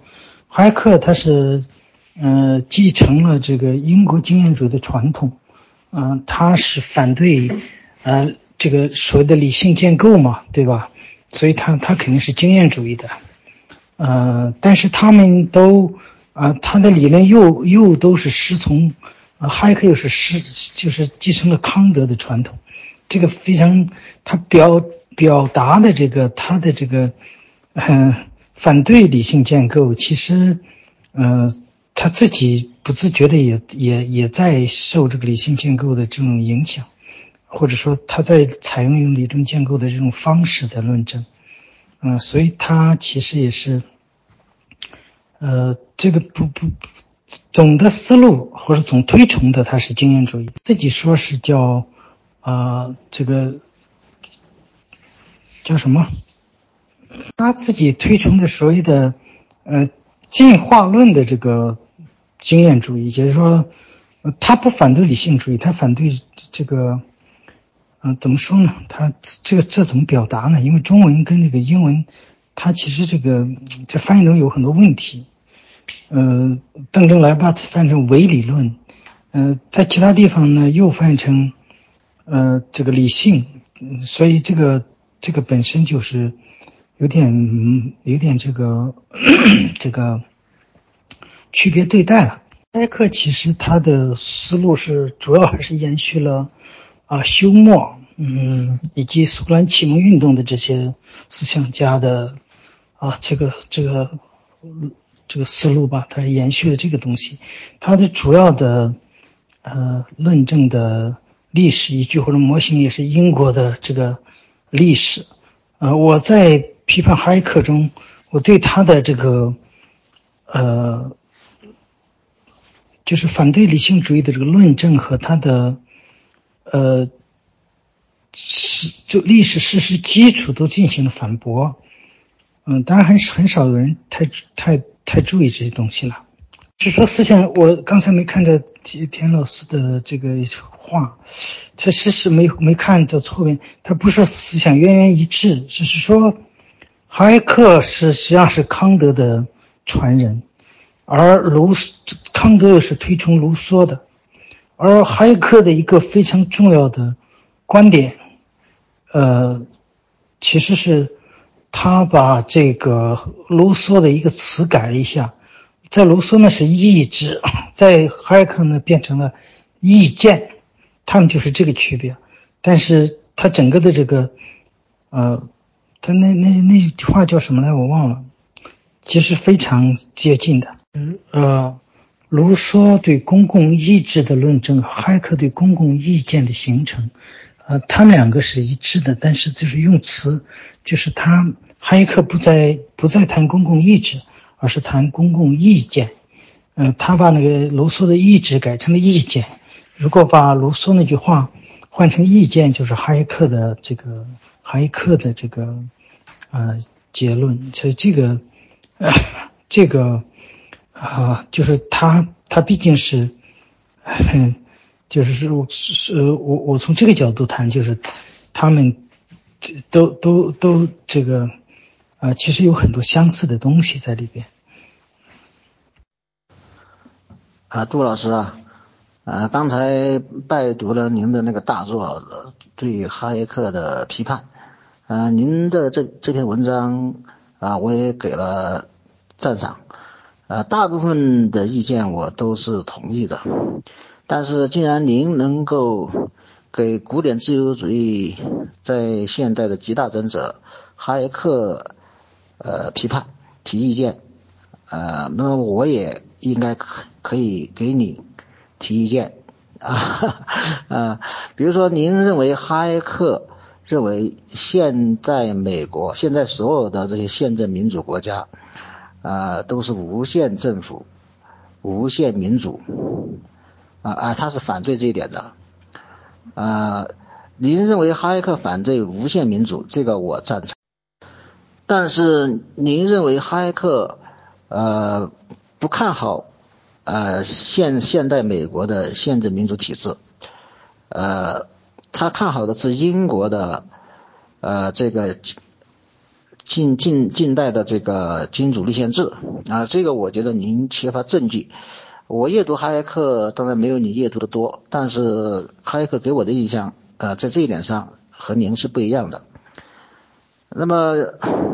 哈耶克他是呃，继承了这个英国经验主义的传统，嗯，他是反对，呃，这个所谓的理性建构嘛，对吧？所以他他肯定是经验主义的，呃，但是他们都，啊，他的理论又又都是师从，啊，哈耶克又是师，就是继承了康德的传统，这个非常，他表表达的这个他的这个，嗯，反对理性建构，其实，呃，他自己不自觉的也也也在受这个理性建构的这种影响。或者说他在采用用理论建构的这种方式在论证，嗯，所以他其实也是，呃，这个不不总的思路或者总推崇的他是经验主义，自己说是叫啊这个叫什么？他自己推崇的所谓的呃进化论的这个经验主义，也就是说，他不反对理性主义，他反对这个。嗯，怎么说呢？他这个这怎么表达呢？因为中文跟那个英文，它其实这个在翻译中有很多问题。呃，邓正来把它翻译成唯理论，呃，在其他地方呢又翻译成呃这个理性，所以这个这个本身就是有点有点这个 这个区别对待了。埃克其实他的思路是主要还是延续了。啊，休谟，嗯，以及苏格兰启蒙运动的这些思想家的啊，这个这个这个这个思路吧，它是延续了这个东西。它的主要的呃论证的历史依据或者模型也是英国的这个历史。呃，我在批判哈耶克中，我对他的这个呃，就是反对理性主义的这个论证和他的。呃，是就历史事实基础都进行了反驳，嗯，当然很很少有人太太太注意这些东西了。就说思想，我刚才没看着田田老师的这个话，他其实没没看到后面，他不是思想渊源一致，只是说哈耶克是实际上是康德的传人，而卢康德又是推崇卢梭的。而哈耶克的一个非常重要的观点，呃，其实是他把这个卢梭的一个词改了一下，在卢梭呢是意志，在哈克呢变成了意见，他们就是这个区别。但是他整个的这个，呃，他那那那句话叫什么来？我忘了，其实非常接近的，嗯呃。卢梭对公共意志的论证，哈克对公共意见的形成，呃，他们两个是一致的，但是就是用词，就是他哈耶克不再不再谈公共意志，而是谈公共意见，嗯，他把那个卢梭的意志改成了意见。如果把卢梭那句话换成意见，就是哈耶克的这个哈耶克的这个呃结论。所以这个这个。啊，就是他，他毕竟是，就是是是，我我从这个角度谈，就是他们这都都都这个啊，其实有很多相似的东西在里边。啊，杜老师啊，啊，刚才拜读了您的那个大作对哈耶克的批判，啊，您的这这篇文章啊，我也给了赞赏。啊，大部分的意见我都是同意的，但是既然您能够给古典自由主义在现代的极大争者哈耶克呃批判提意见，呃，那么我也应该可可以给你提意见啊啊，比如说您认为哈耶克认为现在美国现在所有的这些宪政民主国家。啊，都是无限政府、无限民主，啊啊，他是反对这一点的。啊，您认为哈耶克反对无限民主，这个我赞成。但是您认为哈耶克呃不看好呃现现代美国的宪政民主体制，呃，他看好的是英国的呃这个。近近近代的这个君主立宪制啊，这个我觉得您缺乏证据我阅读哈耶克当然没有你阅读的多，但是哈耶克给我的印象，呃，在这一点上和您是不一样的。那么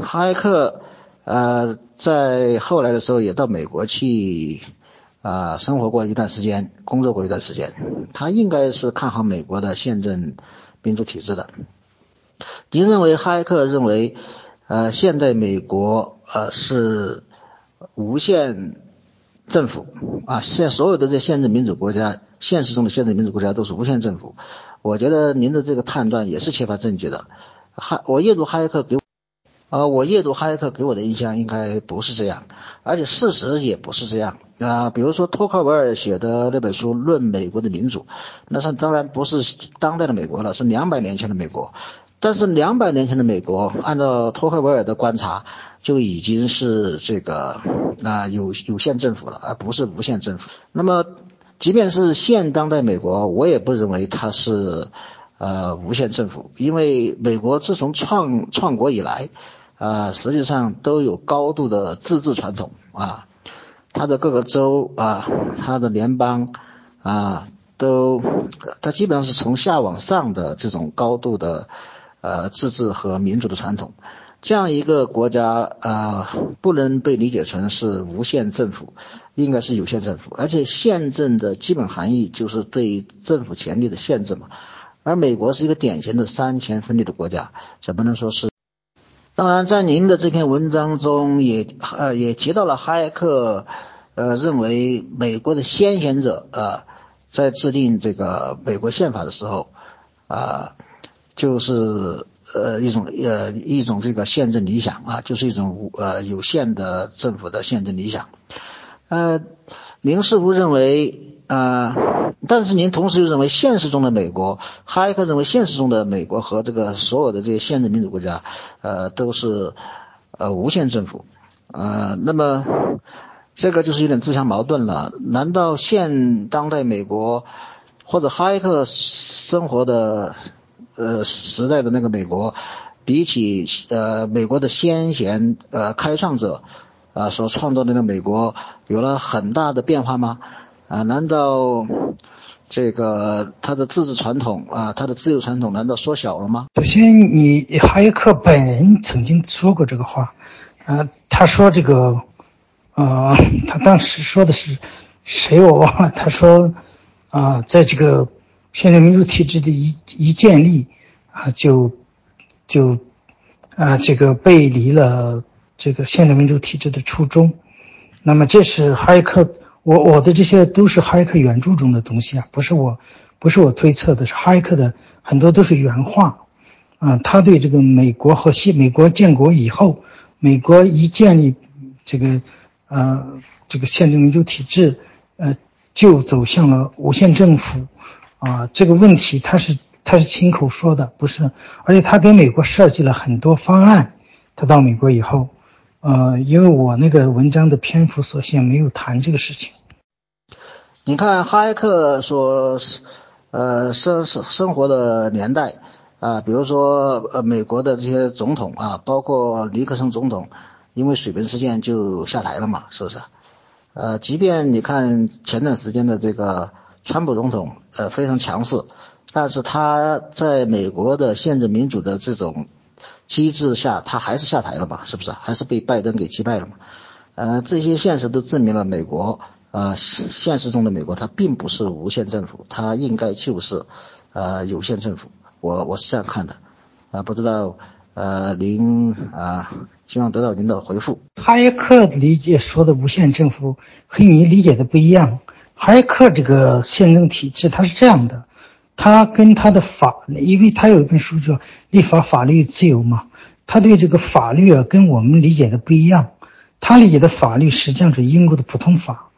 哈耶克，呃，在后来的时候也到美国去。啊，生活过一段时间，工作过一段时间，他应该是看好美国的宪政民主体制的。您认为哈耶克认为，呃，现在美国呃是无限政府啊，现所有的这限制民主国家，现实中的限制民主国家都是无限政府。我觉得您的这个判断也是缺乏证据的。哈，我阅读哈耶克给。呃，我阅读哈耶克给我的印象应该不是这样，而且事实也不是这样啊。比如说托克维尔写的那本书《论美国的民主》，那是当然不是当代的美国了，是两百年前的美国。但是两百年前的美国，按照托克维尔的观察，就已经是这个啊有有限政府了，而不是无限政府。那么，即便是现当代美国，我也不认为它是呃无限政府，因为美国自从创创国以来。啊，实际上都有高度的自治传统啊，它的各个州啊，它的联邦啊，都它基本上是从下往上的这种高度的呃自治和民主的传统。这样一个国家啊，不能被理解成是无限政府，应该是有限政府。而且宪政的基本含义就是对政府权力的限制嘛。而美国是一个典型的三权分立的国家，怎么能说是？当然，在您的这篇文章中也呃也提到了哈耶克呃认为美国的先贤者啊在制定这个美国宪法的时候啊就是呃一种呃一种这个宪政理想啊就是一种呃有限的政府的宪政理想呃您是否认为？呃，但是您同时又认为现实中的美国，哈耶克认为现实中的美国和这个所有的这些现政民主国家，呃，都是呃无限政府，呃，那么这个就是有点自相矛盾了。难道现当代美国或者哈耶克生活的呃时代的那个美国，比起呃美国的先贤呃开创者啊所创造的那个美国有了很大的变化吗？啊，难道这个他的自治传统啊，他的自由传统难道缩小了吗？首先，你哈耶克本人曾经说过这个话，啊，他说这个，呃，他当时说的是谁我忘了，他说啊，在这个宪政民主体制的一一建立啊，就就啊这个背离了这个宪政民主体制的初衷，那么这是哈耶克。我我的这些都是哈耶克原著中的东西啊，不是我，不是我推测的，是哈耶克的很多都是原话，啊，他对这个美国和西美国建国以后，美国一建立这个呃这个宪政民主体制，呃就走向了无限政府，啊，这个问题他是他是亲口说的，不是，而且他给美国设计了很多方案，他到美国以后。呃，因为我那个文章的篇幅所限，没有谈这个事情。你看哈耶克所呃生生生活的年代啊，比如说呃美国的这些总统啊，包括尼克松总统，因为水门事件就下台了嘛，是不是？呃，即便你看前段时间的这个川普总统，呃非常强势，但是他在美国的宪政民主的这种。机制下，他还是下台了嘛？是不是？还是被拜登给击败了嘛？呃，这些现实都证明了美国，呃，现实中的美国，它并不是无限政府，它应该就是呃有限政府。我我是这样看的，啊，不知道呃您啊，希望得到您的回复。哈耶克理解说的无限政府和你理解的不一样。哈耶克这个宪政体制，它是这样的。他跟他的法，因为他有一本书叫《立法、法律、自由》嘛，他对这个法律啊，跟我们理解的不一样。他理解的法律实际上是英国的普通法，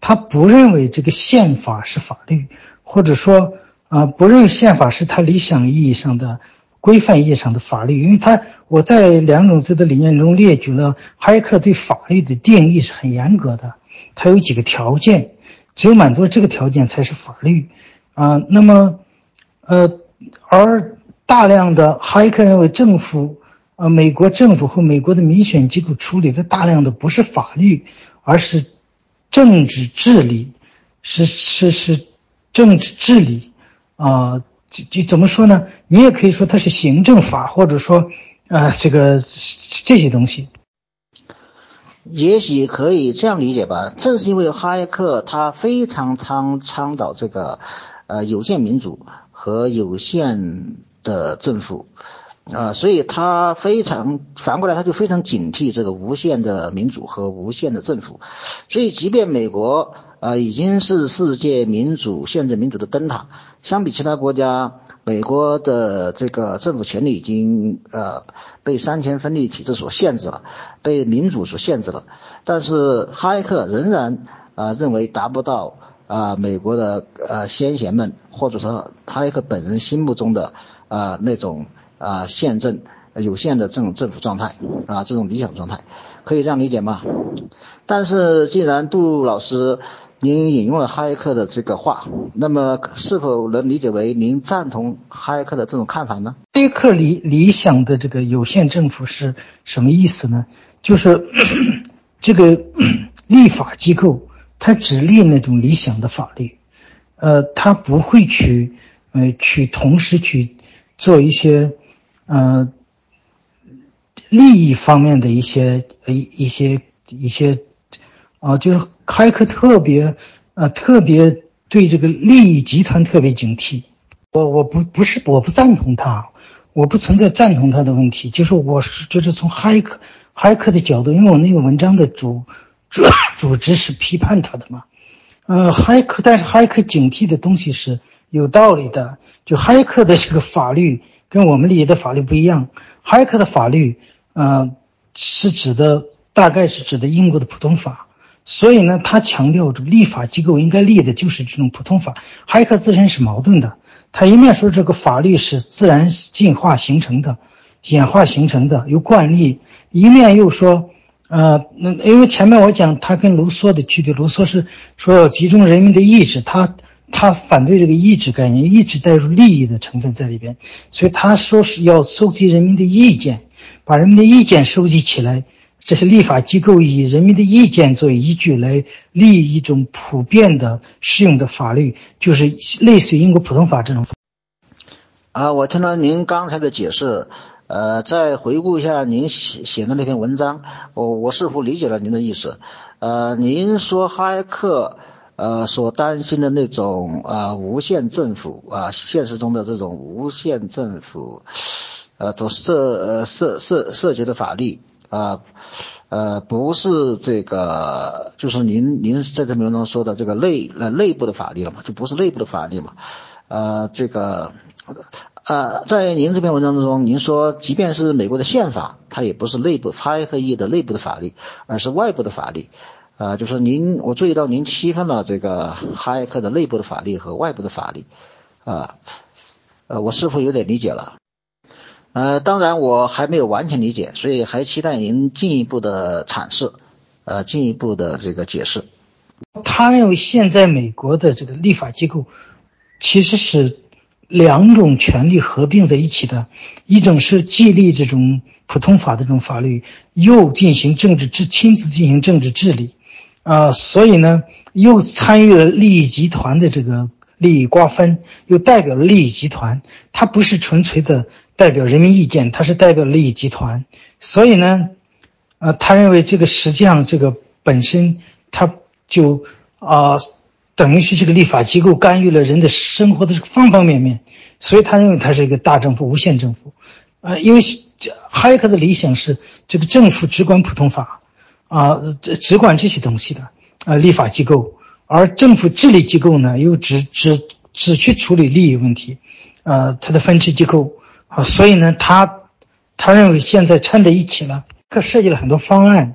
他不认为这个宪法是法律，或者说啊，不认为宪法是他理想意义上的规范意义上的法律。因为他我在两种制的理念中列举了哈耶克对法律的定义是很严格的，他有几个条件，只有满足这个条件才是法律啊。那么。呃，而大量的哈耶克认为政府，呃，美国政府和美国的民选机构处理的大量的不是法律，而是政治治理，是是是政治治理啊，就就怎么说呢？你也可以说它是行政法，或者说啊这个这些东西。也许可以这样理解吧，正是因为哈耶克他非常倡倡导这个呃有限民主和有限的政府啊，所以他非常反过来他就非常警惕这个无限的民主和无限的政府，所以即便美国啊已经是世界民主宪政民主的灯塔，相比其他国家。美国的这个政府权力已经呃被三权分立体制所限制了，被民主所限制了。但是哈耶克仍然啊认为达不到啊美国的呃先贤们或者说哈耶克本人心目中的啊那种啊宪政有限的这种政府状态啊这种理想状态，可以这样理解吗？但是既然杜老师。您引用了哈耶克的这个话，那么是否能理解为您赞同哈耶克的这种看法呢？哈耶克理理想的这个有限政府是什么意思呢？就是 这个立法机构，它只立那种理想的法律，呃，它不会去呃去同时去做一些呃利益方面的一些一一些一些啊，就是。开克特别，呃，特别对这个利益集团特别警惕。我我不不是我不赞同他，我不存在赞同他的问题。就是我是就是从哈克哈克的角度，因为我那个文章的主主组织是批判他的嘛。呃，哈克但是哈克警惕的东西是有道理的。就哈克的这个法律跟我们理解的法律不一样。哈克的法律，呃，是指的大概是指的英国的普通法。所以呢，他强调这个立法机构应该立的就是这种普通法。哈耶克自身是矛盾的，他一面说这个法律是自然进化形成的、演化形成的有惯例，一面又说，呃，那因为前面我讲他跟卢梭的区别，卢梭是说要集中人民的意志，他他反对这个意志概念，意志带入利益的成分在里边，所以他说是要收集人民的意见，把人民的意见收集起来。这是立法机构以人民的意见作为依据来立一种普遍的适用的法律，就是类似于英国普通法这种。啊，我听了您刚才的解释，呃，再回顾一下您写写的那篇文章，我我似乎理解了您的意思。呃，您说哈耶克呃所担心的那种啊无限政府啊现实中的这种无限政府，呃所涉呃涉涉涉及的法律。啊，呃，不是这个，就是您您在这篇文章说的这个内呃内部的法律了嘛，就不是内部的法律嘛，呃，这个呃，在您这篇文章当中，您说即便是美国的宪法，它也不是内部哈耶克意的内部的法律，而是外部的法律，啊，就是您我注意到您区分了这个哈耶克的内部的法律和外部的法律，啊，呃，我是否有点理解了？呃，当然我还没有完全理解，所以还期待您进一步的阐释，呃，进一步的这个解释。他认为现在美国的这个立法机构其实是两种权利合并在一起的，一种是既立这种普通法的这种法律，又进行政治治亲自进行政治治理，啊，所以呢，又参与了利益集团的这个利益瓜分，又代表了利益集团，它不是纯粹的。代表人民意见，他是代表利益集团，所以呢，呃，他认为这个实际上这个本身他就啊，等于是这个立法机构干预了人的生活的方方面面，所以他认为他是一个大政府、无限政府，啊，因为哈耶克的理想是这个政府只管普通法，啊，只只管这些东西的啊，立法机构，而政府治理机构呢，又只只只去处理利益问题，呃，它的分支机构。啊，所以呢，他他认为现在掺在一起了，他设计了很多方案，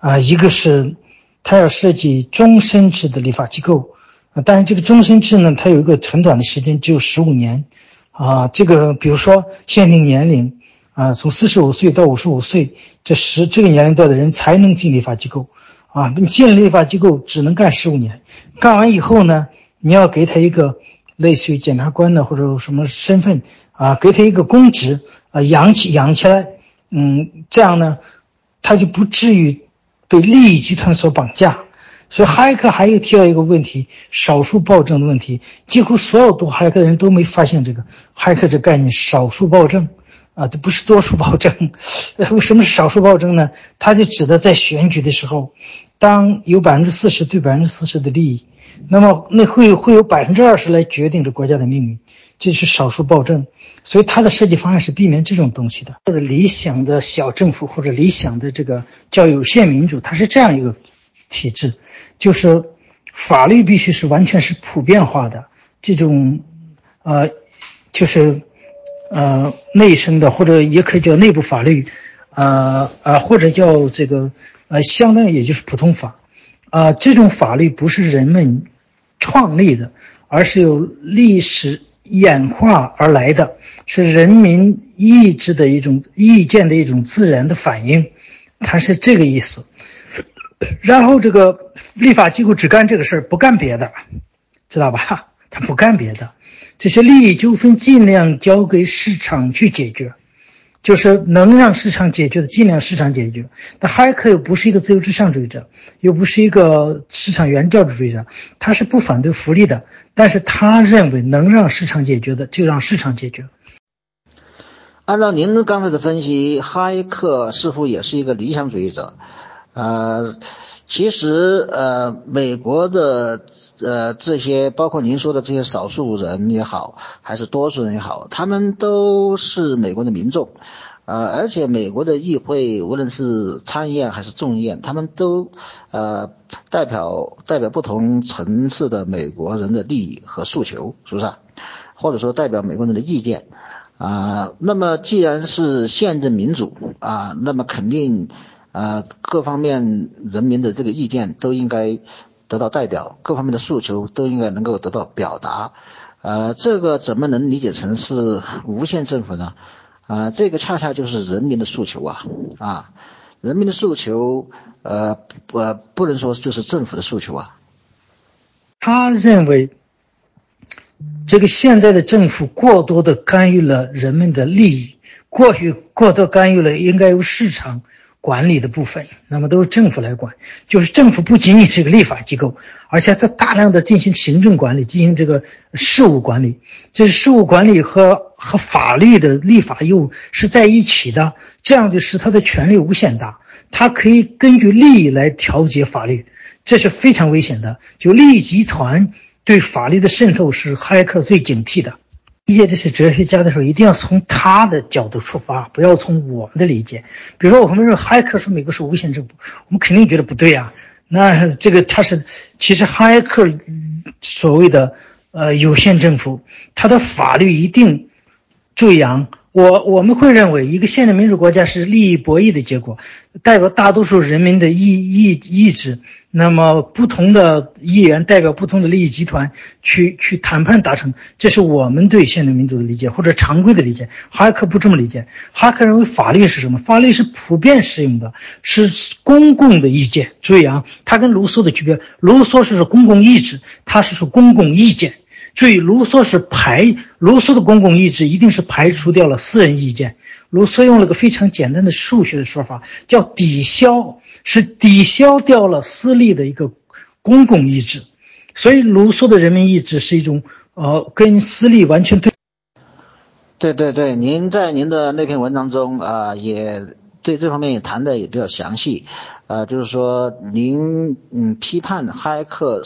啊，一个是他要设计终身制的立法机构，啊，但是这个终身制呢，它有一个很短的时间，只有十五年，啊，这个比如说限定年龄，啊，从四十五岁到五十五岁这十这个年龄段的人才能进立法机构，啊，你进了立法机构只能干十五年，干完以后呢，你要给他一个类似于检察官的或者什么身份。啊，给他一个公职，啊，养起养起来，嗯，这样呢，他就不至于被利益集团所绑架。所以哈耶克还有提到一个问题，少数暴政的问题，几乎所有读哈耶克的人都没发现这个哈耶克这概念，少数暴政啊，这不是多数暴政。为什么是少数暴政呢？他就指的在选举的时候，当有百分之四十对百分之四十的利益，那么那会会有百分之二十来决定着国家的命运，这是少数暴政。所以他的设计方案是避免这种东西的。或者理想的小政府或者理想的这个叫有限民主，它是这样一个体制。就是法律必须是完全是普遍化的，这种，呃，就是呃内生的，或者也可以叫内部法律，啊啊，或者叫这个呃，相当于也就是普通法，啊，这种法律不是人们创立的，而是由历史演化而来的，是人民意志的一种意见的一种自然的反应，它是这个意思。然后这个立法机构只干这个事儿，不干别的，知道吧？他不干别的，这些利益纠纷尽量交给市场去解决，就是能让市场解决的尽量市场解决。但哈耶克又不是一个自由至上主义者，又不是一个市场原教旨主义者，他是不反对福利的，但是他认为能让市场解决的就让市场解决。按照您刚才的分析，哈耶克似乎也是一个理想主义者。呃，其实呃，美国的呃这些，包括您说的这些少数人也好，还是多数人也好，他们都是美国的民众，呃，而且美国的议会，无论是参议院还是众议院，他们都呃代表代表不同层次的美国人的利益和诉求，是不是？或者说代表美国人的意见啊？那么既然是宪政民主啊，那么肯定。呃，各方面人民的这个意见都应该得到代表，各方面的诉求都应该能够得到表达。呃，这个怎么能理解成是无限政府呢？啊，这个恰恰就是人民的诉求啊！啊，人民的诉求，呃，不不能说就是政府的诉求啊。他认为，这个现在的政府过多的干预了人们的利益，过于过多干预了应该由市场。管理的部分，那么都是政府来管。就是政府不仅仅是个立法机构，而且它大量的进行行政管理，进行这个事务管理。这是事务管理和和法律的立法义务是在一起的，这样就使它的权力无限大。它可以根据利益来调节法律，这是非常危险的。就利益集团对法律的渗透是哈耶克最警惕的。理解这些哲学家的时候，一定要从他的角度出发，不要从我们的理解。比如说，我们认为哈耶克说美国是无限政府，我们肯定觉得不对啊。那这个他是，其实哈耶克所谓的呃有限政府，他的法律一定注意啊。我我们会认为，一个现代民主国家是利益博弈的结果，代表大多数人民的意意意志。那么，不同的议员代表不同的利益集团去去谈判达成，这是我们对现代民主的理解或者常规的理解。哈克不这么理解，哈克认为法律是什么？法律是普遍适用的，是公共的意见。注意啊，他跟卢梭的区别，卢梭是说公共意志，他是说公共意见。注意，卢梭是排卢梭的公共意志，一定是排除掉了私人意见。卢梭用了个非常简单的数学的说法，叫抵消，是抵消掉了私利的一个公共意志。所以，卢梭的人民意志是一种呃，跟私利完全对。对对对，您在您的那篇文章中啊，也对这方面也谈的也比较详细，啊，就是说您嗯批判哈耶克。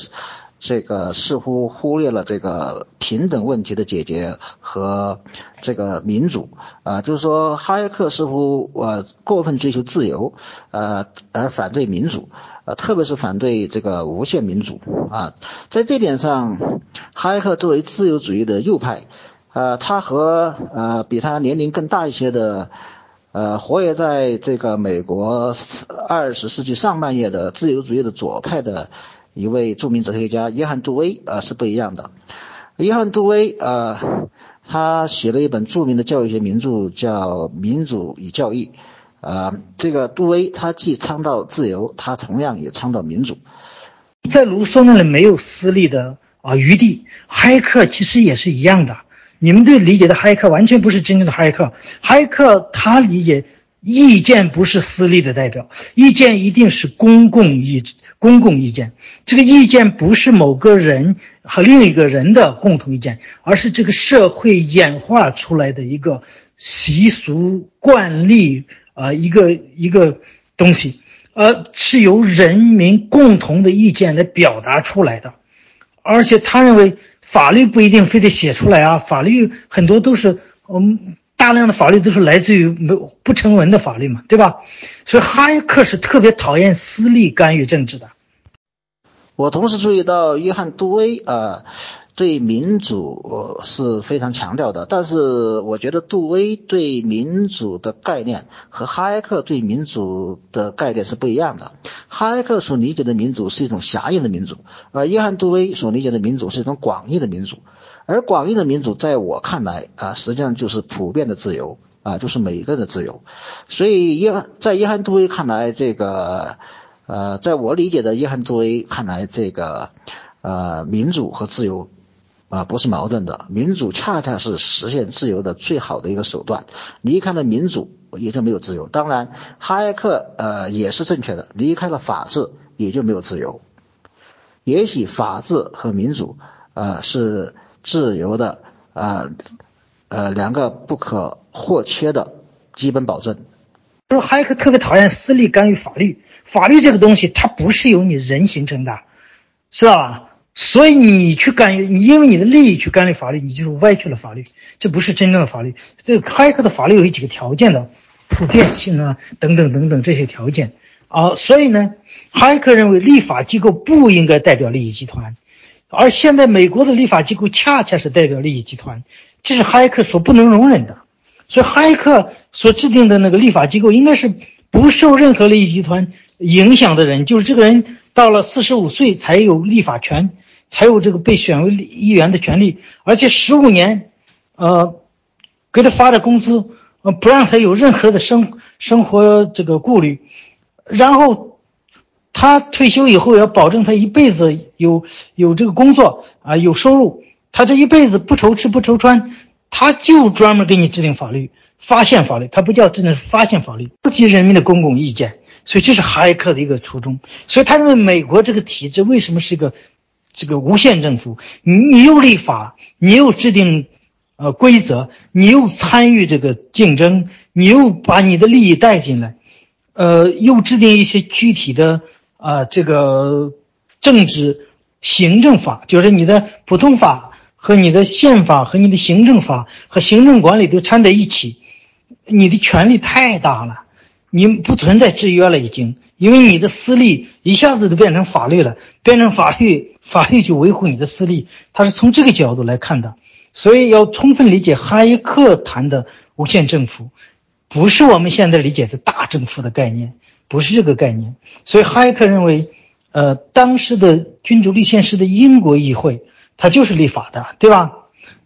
这个似乎忽略了这个平等问题的解决和这个民主啊，就是说哈耶克似乎呃过分追求自由，呃而反对民主，呃特别是反对这个无限民主啊，在这点上，哈耶克作为自由主义的右派，呃他和呃比他年龄更大一些的呃活跃在这个美国二十世纪上半叶的自由主义的左派的。一位著名哲学家约翰杜威啊是不一样的。约翰杜威啊，他写了一本著名的教育学名著叫《民主与教育》啊。这个杜威他既倡导自由，他同样也倡导民主。在卢梭那里没有私利的啊余地。黑客其实也是一样的。你们对理解的黑客完全不是真正的黑客，黑客他理解意见不是私利的代表，意见一定是公共意志。公共意见。这个意见不是某个人和另一个人的共同意见，而是这个社会演化出来的一个习俗惯例啊，一个一个东西，呃，是由人民共同的意见来表达出来的。而且他认为法律不一定非得写出来啊，法律很多都是嗯。大量的法律都是来自于没不成文的法律嘛，对吧？所以哈耶克是特别讨厌私利干预政治的。我同时注意到约翰杜威啊，对民主是非常强调的，但是我觉得杜威对民主的概念和哈耶克对民主的概念是不一样的。哈耶克所理解的民主是一种狭义的民主，而约翰杜威所理解的民主是一种广义的民主。而广义的民主，在我看来啊，实际上就是普遍的自由啊，就是每个人的自由。所以约在约翰杜威看来，这个呃，在我理解的约翰杜威看来，这个呃，民主和自由啊不是矛盾的，民主恰恰是实现自由的最好的一个手段。离开了民主，也就没有自由。当然，哈耶克呃也是正确的，离开了法治，也就没有自由。也许法治和民主呃是。自由的啊呃两个不可或缺的基本保证。就是哈耶克特别讨厌私利干预法律，法律这个东西它不是由你人形成的，是吧？所以你去干预，你因为你的利益去干预法律，你就是歪曲了法律，这不是真正的法律。这个哈耶克的法律有几个条件的，普遍性啊等等等等这些条件啊，所以呢，哈耶克认为立法机构不应该代表利益集团。而现在，美国的立法机构恰恰是代表利益集团，这是哈耶克所不能容忍的。所以，哈耶克所制定的那个立法机构应该是不受任何利益集团影响的人，就是这个人到了四十五岁才有立法权，才有这个被选为议员的权利，而且十五年，呃，给他发的工资，呃，不让他有任何的生生活这个顾虑，然后。他退休以后要保证他一辈子有有这个工作啊，有收入。他这一辈子不愁吃不愁穿，他就专门给你制定法律、发现法律。他不叫制定，发现法律，不及人民的公共意见。所以这是哈耶克的一个初衷。所以他认为美国这个体制为什么是一个这个无限政府？你你又立法，你又制定呃规则，你又参与这个竞争，你又把你的利益带进来，呃，又制定一些具体的。啊，这个政治行政法就是你的普通法和你的宪法和你的行政法和行政管理都掺在一起，你的权力太大了，你不存在制约了已经，因为你的私利一下子就变成法律了，变成法律，法律就维护你的私利，他是从这个角度来看的，所以要充分理解哈耶克谈的无限政府，不是我们现在理解的大政府的概念。不是这个概念，所以哈耶克认为，呃，当时的君主立宪式的英国议会，它就是立法的，对吧？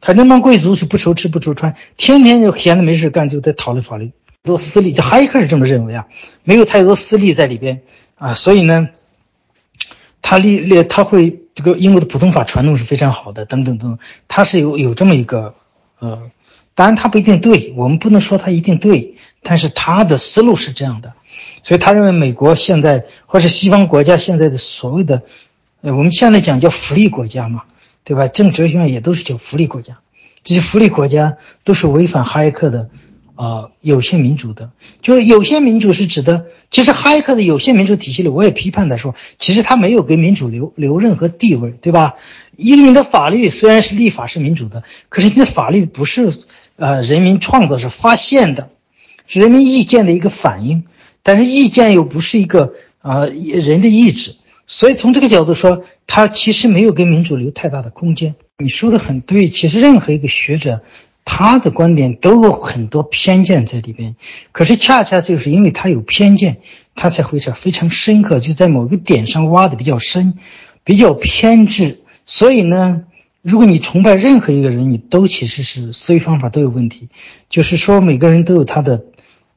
他那帮贵族是不愁吃不愁穿，天天就闲着没事干，就在讨论法律，多私利。就哈耶克是这么认为啊，没有太多私利在里边啊，所以呢，他立立他会这个英国的普通法传统是非常好的，等等等等，他是有有这么一个，呃，当然他不一定对，我们不能说他一定对，但是他的思路是这样的。所以他认为美国现在或是西方国家现在的所谓的，呃，我们现在讲叫福利国家嘛，对吧？政治学上也都是叫福利国家，这些福利国家都是违反哈耶克的，啊，有限民主的。就是有限民主是指的，其实哈耶克的有限民主体系里，我也批判他说，其实他没有给民主留留任何地位，对吧？因为你的法律虽然是立法是民主的，可是你的法律不是，呃，人民创造是发现的，是人民意见的一个反应。但是意见又不是一个啊人的意志，所以从这个角度说，他其实没有给民主留太大的空间。你说的很对，其实任何一个学者，他的观点都有很多偏见在里边。可是恰恰就是因为他有偏见，他才会是非常深刻，就在某个点上挖的比较深，比较偏执。所以呢，如果你崇拜任何一个人，你都其实是思维方法都有问题。就是说，每个人都有他的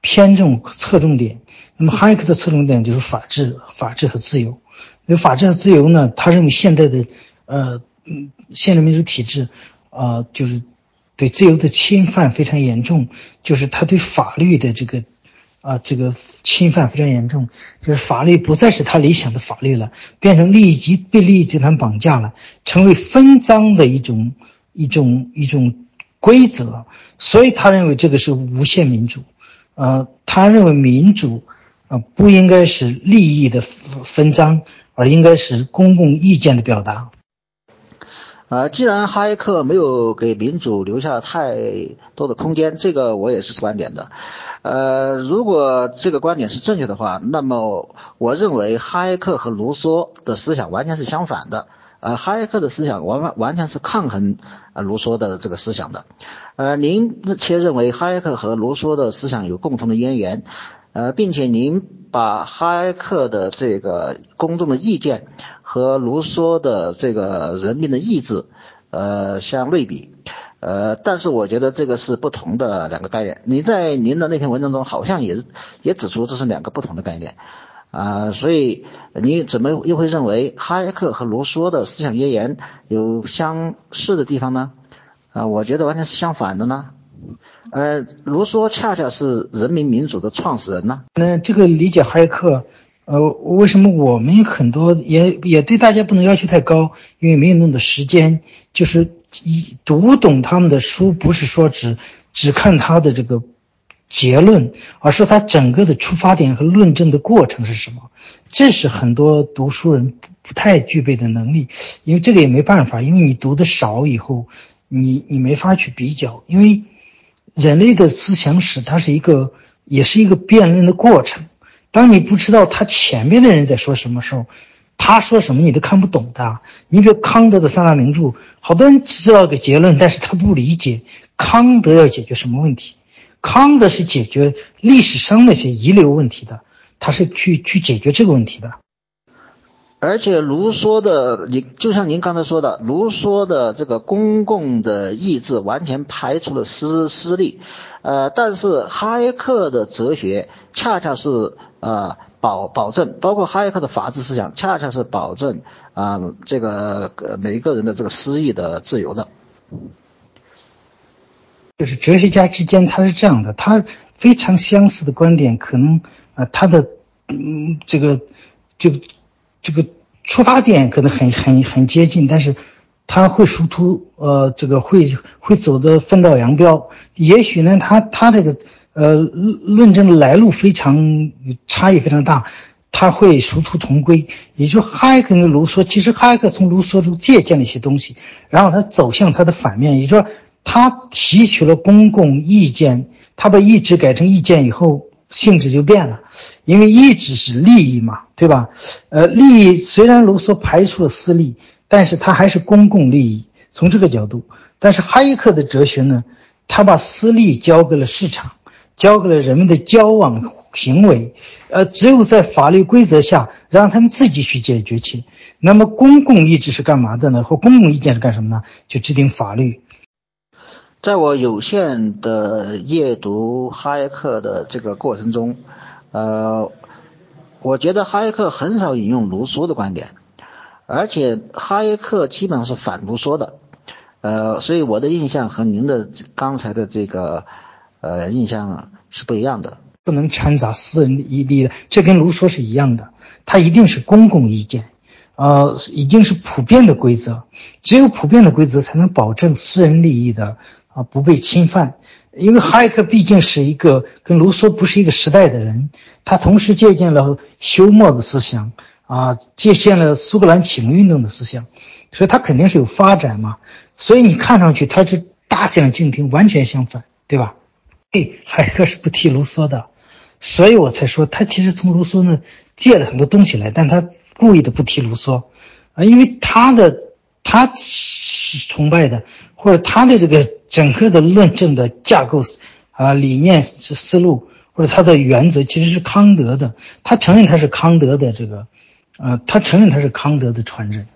偏重侧重点。那么哈耶克的侧重点就是法治、法治和自由。因为法治和自由呢，他认为现在的，呃，嗯，现代民主体制，啊，就是对自由的侵犯非常严重，就是他对法律的这个，啊，这个侵犯非常严重，就是法律不再是他理想的法律了，变成利益集被利益集团绑架了，成为分赃的一种一种一种规则，所以他认为这个是无限民主，呃，他认为民主啊不应该是利益的分赃，而应该是公共意见的表达。呃，既然哈耶克没有给民主留下太多的空间，这个我也是观点的。呃，如果这个观点是正确的话，那么我认为哈耶克和卢梭的思想完全是相反的。呃，哈耶克的思想完完全是抗衡呃卢梭的这个思想的。呃，您却认为哈耶克和卢梭的思想有共同的渊源，呃，并且您把哈耶克的这个公众的意见。和卢梭的这个人民的意志，呃，相类比，呃，但是我觉得这个是不同的两个概念。你在您的那篇文章中好像也也指出这是两个不同的概念，啊，所以你怎么又会认为哈耶克和卢梭的思想渊源有相似的地方呢？啊，我觉得完全是相反的呢。呃，卢梭恰恰是人民民主的创始人呢。那这个理解哈耶克。呃，为什么我们很多也也对大家不能要求太高？因为没有那么多时间。就是一读懂他们的书，不是说只只看他的这个结论，而是他整个的出发点和论证的过程是什么。这是很多读书人不不太具备的能力。因为这个也没办法，因为你读的少以后，你你没法去比较。因为人类的思想史，它是一个也是一个辩论的过程。当你不知道他前面的人在说什么时候，他说什么你都看不懂的。你比如康德的三大名著，好多人只知道个结论，但是他不理解康德要解决什么问题。康德是解决历史上那些遗留问题的，他是去去解决这个问题的。而且卢梭的，你就像您刚才说的，卢梭的这个公共的意志完全排除了私私利，呃，但是哈耶克的哲学恰恰是呃保保证，包括哈耶克的法治思想，恰恰是保证啊这个呃每一个人的这个私欲的自由的。就是哲学家之间他是这样的，他非常相似的观点，可能啊他的嗯这个就。这个出发点可能很很很接近，但是他会殊途，呃，这个会会走的分道扬镳。也许呢，他他这个呃论证的来路非常差异非常大，他会殊途同归。也就哈耶克跟卢梭，其实哈耶克从卢梭中借鉴了一些东西，然后他走向他的反面，也就是说他提取了公共意见，他把意志改成意见以后，性质就变了。因为意志是利益嘛，对吧？呃，利益虽然卢梭排除了私利，但是他还是公共利益。从这个角度，但是哈耶克的哲学呢，他把私利交给了市场，交给了人们的交往行为。呃，只有在法律规则下，让他们自己去解决去。那么公共意志是干嘛的呢？和公共意见是干什么呢？就制定法律。在我有限的阅读哈耶克的这个过程中。呃，我觉得哈耶克很少引用卢梭的观点，而且哈耶克基本上是反卢梭的，呃，所以我的印象和您的刚才的这个呃印象是不一样的。不能掺杂私人利益的，这跟卢梭是一样的，他一定是公共意见，呃，已经是普遍的规则，只有普遍的规则才能保证私人利益的啊不被侵犯。因为哈耶克毕竟是一个跟卢梭不是一个时代的人，他同时借鉴了休谟的思想啊，借鉴了苏格兰启蒙运动的思想，所以他肯定是有发展嘛。所以你看上去他是大相径庭，完全相反，对吧？对，哈耶克是不提卢梭的，所以我才说他其实从卢梭那借了很多东西来，但他故意的不提卢梭啊，因为他的他是崇拜的，或者他的这个。整个的论证的架构啊，理念是思路或者他的原则其实是康德的，他承认他是康德的这个，呃，他承认他是康德的传人，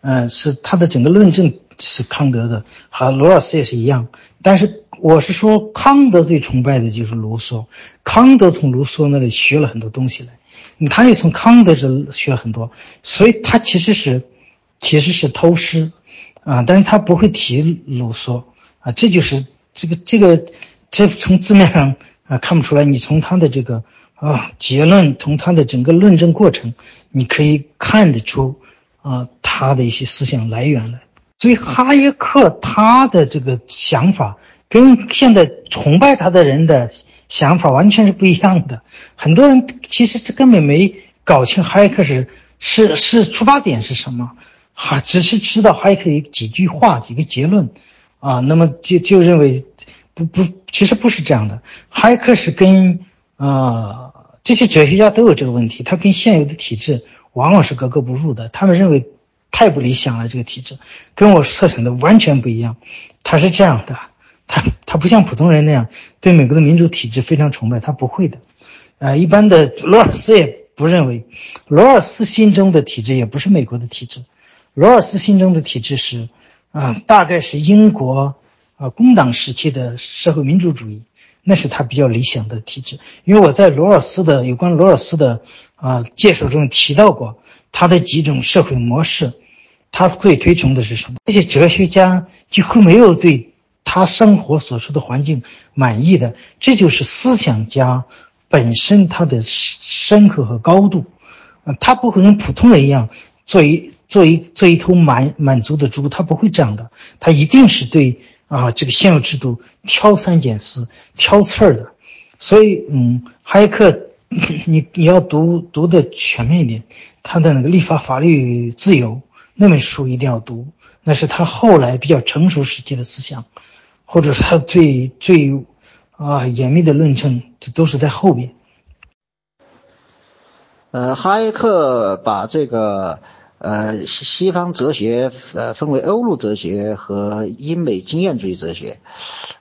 呃，是他的整个论证是康德的，和罗尔斯也是一样。但是我是说，康德最崇拜的就是卢梭，康德从卢梭那里学了很多东西来，他也从康德这学了很多，所以他其实是其实是偷师啊，但是他不会提卢梭。啊，这就是这个这个，这从字面上啊，看不出来。你从他的这个啊结论，从他的整个论证过程，你可以看得出啊他的一些思想来源来。所以哈耶克他的这个想法跟现在崇拜他的人的想法完全是不一样的。很多人其实这根本没搞清哈耶克是是是出发点是什么，哈，只是知道哈耶克几句话几个结论啊，那么就就认为。不不，其实不是这样的。哈耶克是跟啊这些哲学家都有这个问题，他跟现有的体制往往是格格不入的。他们认为太不理想了，这个体制跟我设想的完全不一样。他是这样的，他他不像普通人那样对美国的民主体制非常崇拜，他不会的。啊，一般的罗尔斯也不认为，罗尔斯心中的体制也不是美国的体制，罗尔斯心中的体制是啊，大概是英国。啊，工党时期的社会民主主义，那是他比较理想的体制。因为我在罗尔斯的有关罗尔斯的啊介绍中提到过他的几种社会模式，他最推崇的是什么？这些哲学家几乎没有对他生活所处的环境满意的，这就是思想家本身他的深刻和高度。啊，他不会跟普通人一样做一做一做一头满满足的猪，他不会这样的，他一定是对。啊，这个现有制度挑三拣四、挑刺儿的，所以，嗯，哈耶克，你你要读读的全面一点，他的那个立法法律自由那本书一定要读，那是他后来比较成熟时期的思想，或者他最最啊严密的论证，这都是在后边。呃，哈耶克把这个。呃，西西方哲学呃分为欧陆哲学和英美经验主义哲学，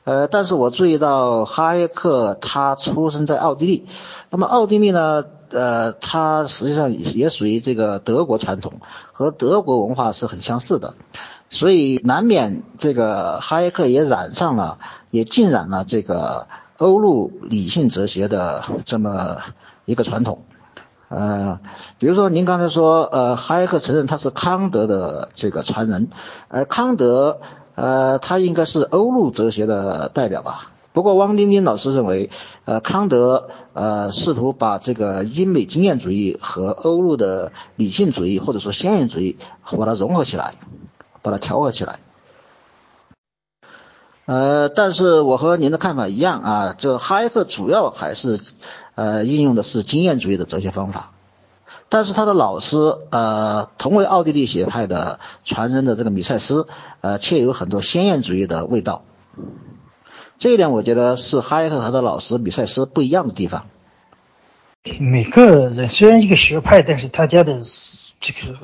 呃，但是我注意到哈耶克他出生在奥地利，那么奥地利呢，呃，他实际上也属于这个德国传统，和德国文化是很相似的，所以难免这个哈耶克也染上了，也浸染了这个欧陆理性哲学的这么一个传统。呃，比如说您刚才说，呃，哈耶克承认他是康德的这个传人，而康德，呃，他应该是欧陆哲学的代表吧？不过汪丁丁老师认为，呃，康德，呃，试图把这个英美经验主义和欧陆的理性主义或者说先验主义把它融合起来，把它调和起来。呃，但是我和您的看法一样啊，这哈耶克主要还是。呃，应用的是经验主义的哲学方法，但是他的老师，呃，同为奥地利学派的传人的这个米塞斯，呃，却有很多先验主义的味道。这一点我觉得是哈耶克和他的老师米塞斯不一样的地方。每个人虽然一个学派，但是大家的这个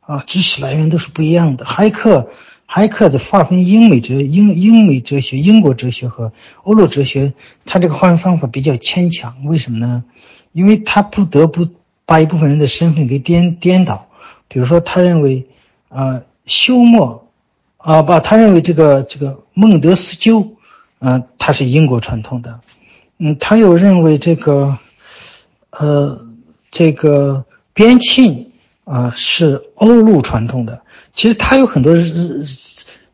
啊知识来源都是不一样的。哈耶克。哈耶克的划分英美哲、英英美哲学、英国哲学和欧陆哲学，他这个划分方法比较牵强。为什么呢？因为他不得不把一部分人的身份给颠颠倒。比如说，他认为，啊，休谟，啊，不他认为这个这个孟德斯鸠，嗯，他是英国传统的，嗯，他又认为这个，呃，这个边沁，啊，是欧陆传统的。其实他有很多，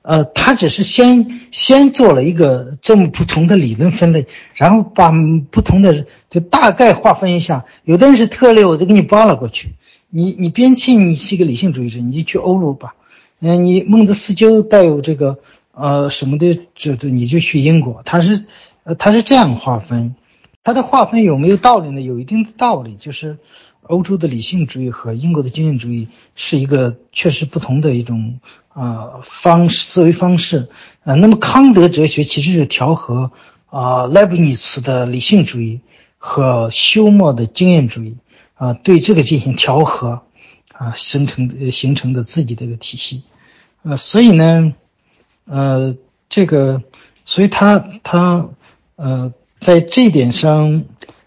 呃，他只是先先做了一个这么不同的理论分类，然后把不同的就大概划分一下。有的人是特例，我就给你扒拉过去。你你边沁，你是一个理性主义者，你就去欧陆吧。嗯，你孟德斯鸠带有这个呃什么的，这这你就去英国。他是呃他是这样划分，他的划分有没有道理呢？有一定的道理，就是。欧洲的理性主义和英国的经验主义是一个确实不同的一种啊方思维方式啊。那么康德哲学其实是调和啊莱布尼茨的理性主义和休谟的经验主义啊，对这个进行调和啊，生成形成的自己的一个体系。呃，所以呢，呃，这个，所以他他呃在这一点上，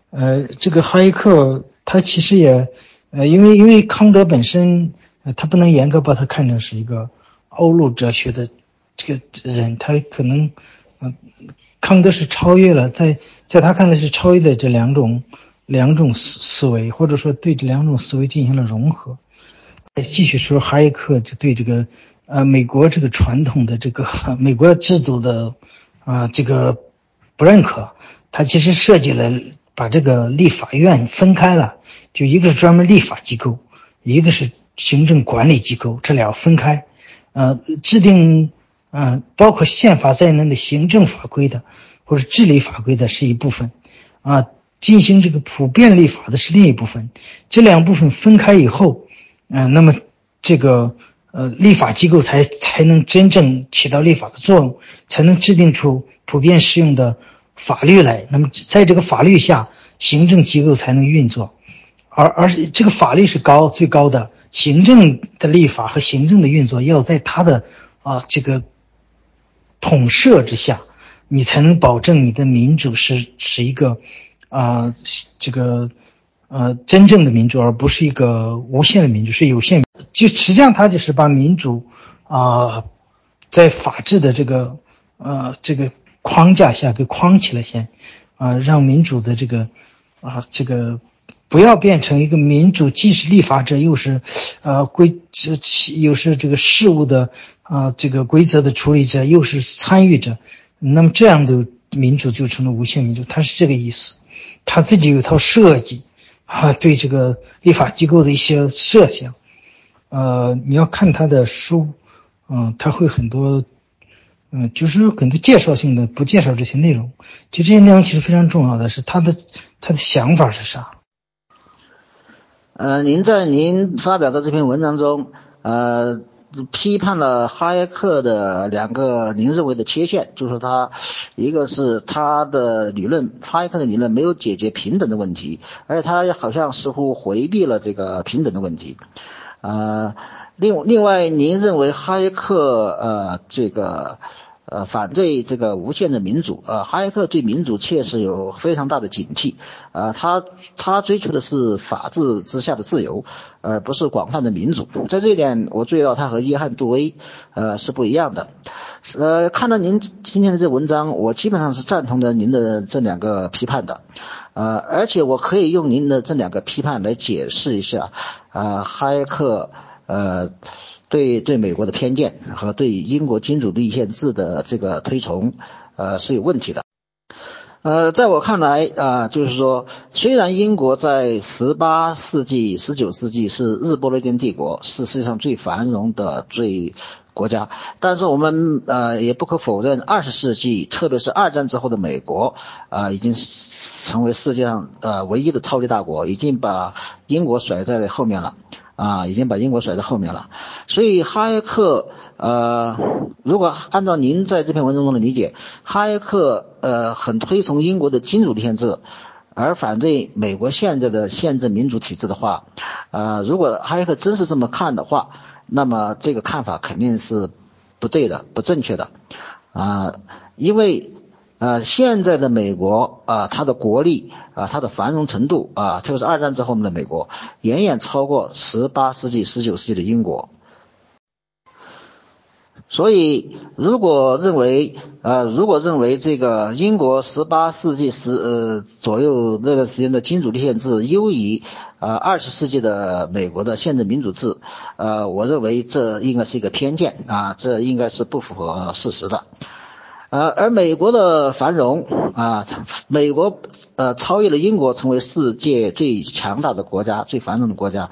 呃，这个哈耶克。他其实也，呃，因为因为康德本身，呃，他不能严格把他看成是一个欧陆哲学的这个人，他可能，嗯，康德是超越了，在在他看来是超越的这两种两种思思维，或者说对这两种思维进行了融合。继续说，哈耶克就对这个，呃，美国这个传统的这个 美国制度的，啊，这个不认可。他其实设计了把这个立法院分开了，就一个是专门立法机构，一个是行政管理机构，这俩分开，呃，制定，嗯，包括宪法在内的行政法规的或者治理法规的是一部分，啊，进行这个普遍立法的是另一部分，这两部分分开以后，嗯，那么这个。呃，立法机构才才能真正起到立法的作用，才能制定出普遍适用的法律来。那么，在这个法律下，行政机构才能运作，而而且这个法律是高最高的，行政的立法和行政的运作要在他的啊这个统摄之下，你才能保证你的民主是是一个啊这个。呃，真正的民主，而不是一个无限的民主，是有限。就实际上，它就是把民主啊，在法治的这个呃这个框架下给框起来先，啊，让民主的这个啊这个不要变成一个民主，既是立法者，又是呃规这又是这个事务的啊这个规则的处理者，又是参与者。那么这样的民主就成了无限民主，他是这个意思。他自己有一套设计。啊，对这个立法机构的一些设想，呃，你要看他的书，嗯，他会很多，嗯，就是很多介绍性的，不介绍这些内容。就这些内容其实非常重要的是他的他的想法是啥？呃，您在您发表的这篇文章中，呃。批判了哈耶克的两个您认为的缺陷，就是他一个是他的理论，哈耶克的理论没有解决平等的问题，而且他好像似乎回避了这个平等的问题。呃，另另外，您认为哈耶克呃这个。呃，反对这个无限的民主，呃，哈耶克对民主确实有非常大的警惕，啊，他他追求的是法治之下的自由，而不是广泛的民主。在这一点，我注意到他和约翰杜威，呃，是不一样的。呃，看到您今天的这文章，我基本上是赞同的您的这两个批判的，呃，而且我可以用您的这两个批判来解释一下，啊，哈耶克，呃。对对美国的偏见和对英国君主立宪制的这个推崇，呃是有问题的。呃，在我看来啊，就是说，虽然英国在十八世纪、十九世纪是日不列颠帝国，是世界上最繁荣的最国家，但是我们呃也不可否认，二十世纪，特别是二战之后的美国啊，已经成为世界上呃唯一的超级大国，已经把英国甩在后面了。啊，已经把英国甩在后面了，所以哈耶克，呃，如果按照您在这篇文章中的理解，哈耶克呃很推崇英国的君主立宪制，而反对美国现在的宪政民主体制的话，呃，如果哈耶克真是这么看的话，那么这个看法肯定是不对的、不正确的，啊，因为。呃，现在的美国啊，它的国力啊，它的繁荣程度啊，特别是二战之后的美国，远远超过十八世纪、十九世纪的英国。所以，如果认为呃，如果认为这个英国十八世纪十呃左右那段时间的君主立宪制优于啊二十世纪的美国的宪政民主制，呃，我认为这应该是一个偏见啊，这应该是不符合事实的。呃，而美国的繁荣啊，美国呃超越了英国，成为世界最强大的国家、最繁荣的国家。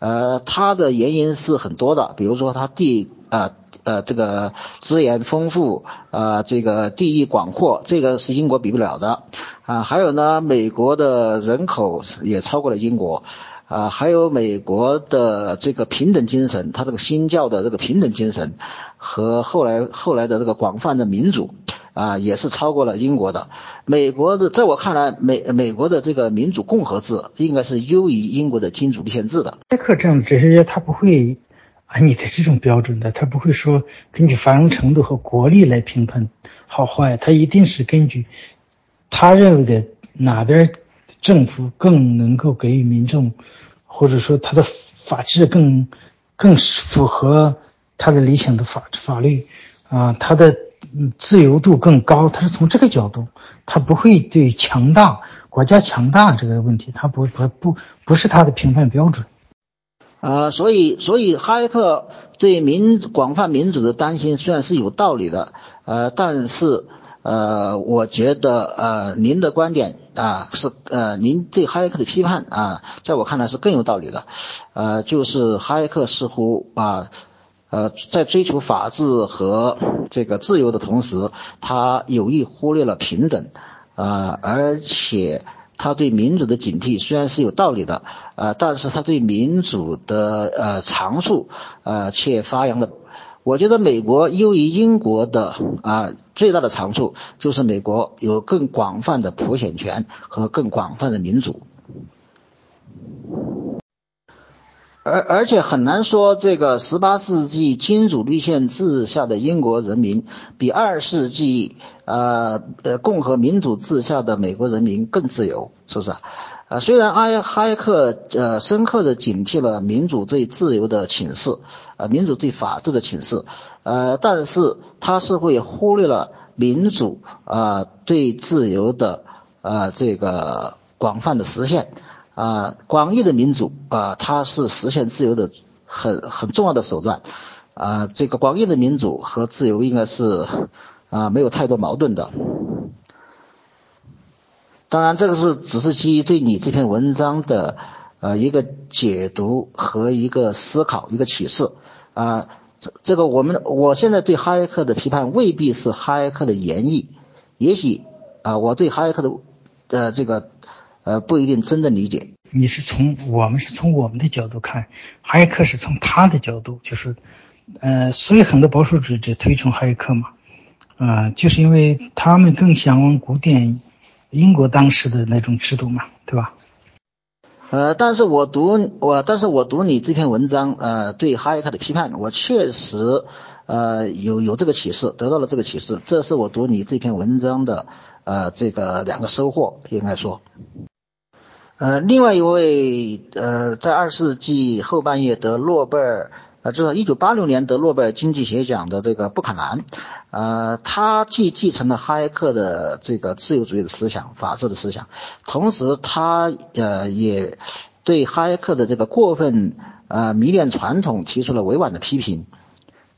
呃，它的原因是很多的，比如说它地呃呃这个资源丰富啊，这个地域广阔，这个是英国比不了的啊。还有呢，美国的人口也超过了英国。啊，还有美国的这个平等精神，它这个新教的这个平等精神，和后来后来的这个广泛的民主，啊，也是超过了英国的。美国的，在我看来，美美国的这个民主共和制应该是优于英国的君主立宪制的。艾克这样的哲学家，他不会按你的这种标准的，他不会说根据繁荣程度和国力来评判好坏，他一定是根据他认为的哪边。政府更能够给予民众，或者说他的法治更更符合他的理想的法法律啊，他的自由度更高，他是从这个角度，他不会对强大国家强大这个问题，他不不不不是他的评判标准啊，所以所以哈耶克对民广泛民主的担心虽然是有道理的，呃，但是。呃，我觉得呃，您的观点啊是呃，您对哈耶克的批判啊，在我看来是更有道理的。呃，就是哈耶克似乎啊，呃，在追求法治和这个自由的同时，他有意忽略了平等啊，而且。他对民主的警惕虽然是有道理的，呃，但是他对民主的呃长处，呃，却发扬的。我觉得美国优于英国的啊最大的长处就是美国有更广泛的普选权和更广泛的民主。而而且很难说，这个十八世纪君主立宪制下的英国人民比二世纪呃呃共和民主制下的美国人民更自由，是不是？啊，虽然埃哈克呃深刻的警惕了民主对自由的侵蚀，呃民主对法治的侵蚀，呃，但是他是会忽略了民主啊对自由的呃这个广泛的实现。啊，广义的民主啊，它是实现自由的很很重要的手段啊。这个广义的民主和自由应该是啊没有太多矛盾的。当然，这个是只是基于对你这篇文章的呃一个解读和一个思考一个启示啊。这这个我们我现在对哈耶克的批判未必是哈耶克的言意，也许啊我对哈耶克的呃这个。呃，不一定真的理解。你是从我们是从我们的角度看，哈耶克是从他的角度，就是，呃，所以很多保守主义者推崇哈耶克嘛，啊，就是因为他们更向往古典英国当时的那种制度嘛，对吧？呃，但是我读我，但是我读你这篇文章，呃，对哈耶克的批判，我确实呃有有这个启示，得到了这个启示，这是我读你这篇文章的呃这个两个收获，应该说。呃，另外一位呃，在二世纪后半叶得诺贝尔，呃，至少一九八六年得诺贝尔经济学奖的这个布坎南，呃，他既继承了哈耶克的这个自由主义的思想、法治的思想，同时他呃也对哈耶克的这个过分呃迷恋传统提出了委婉的批评。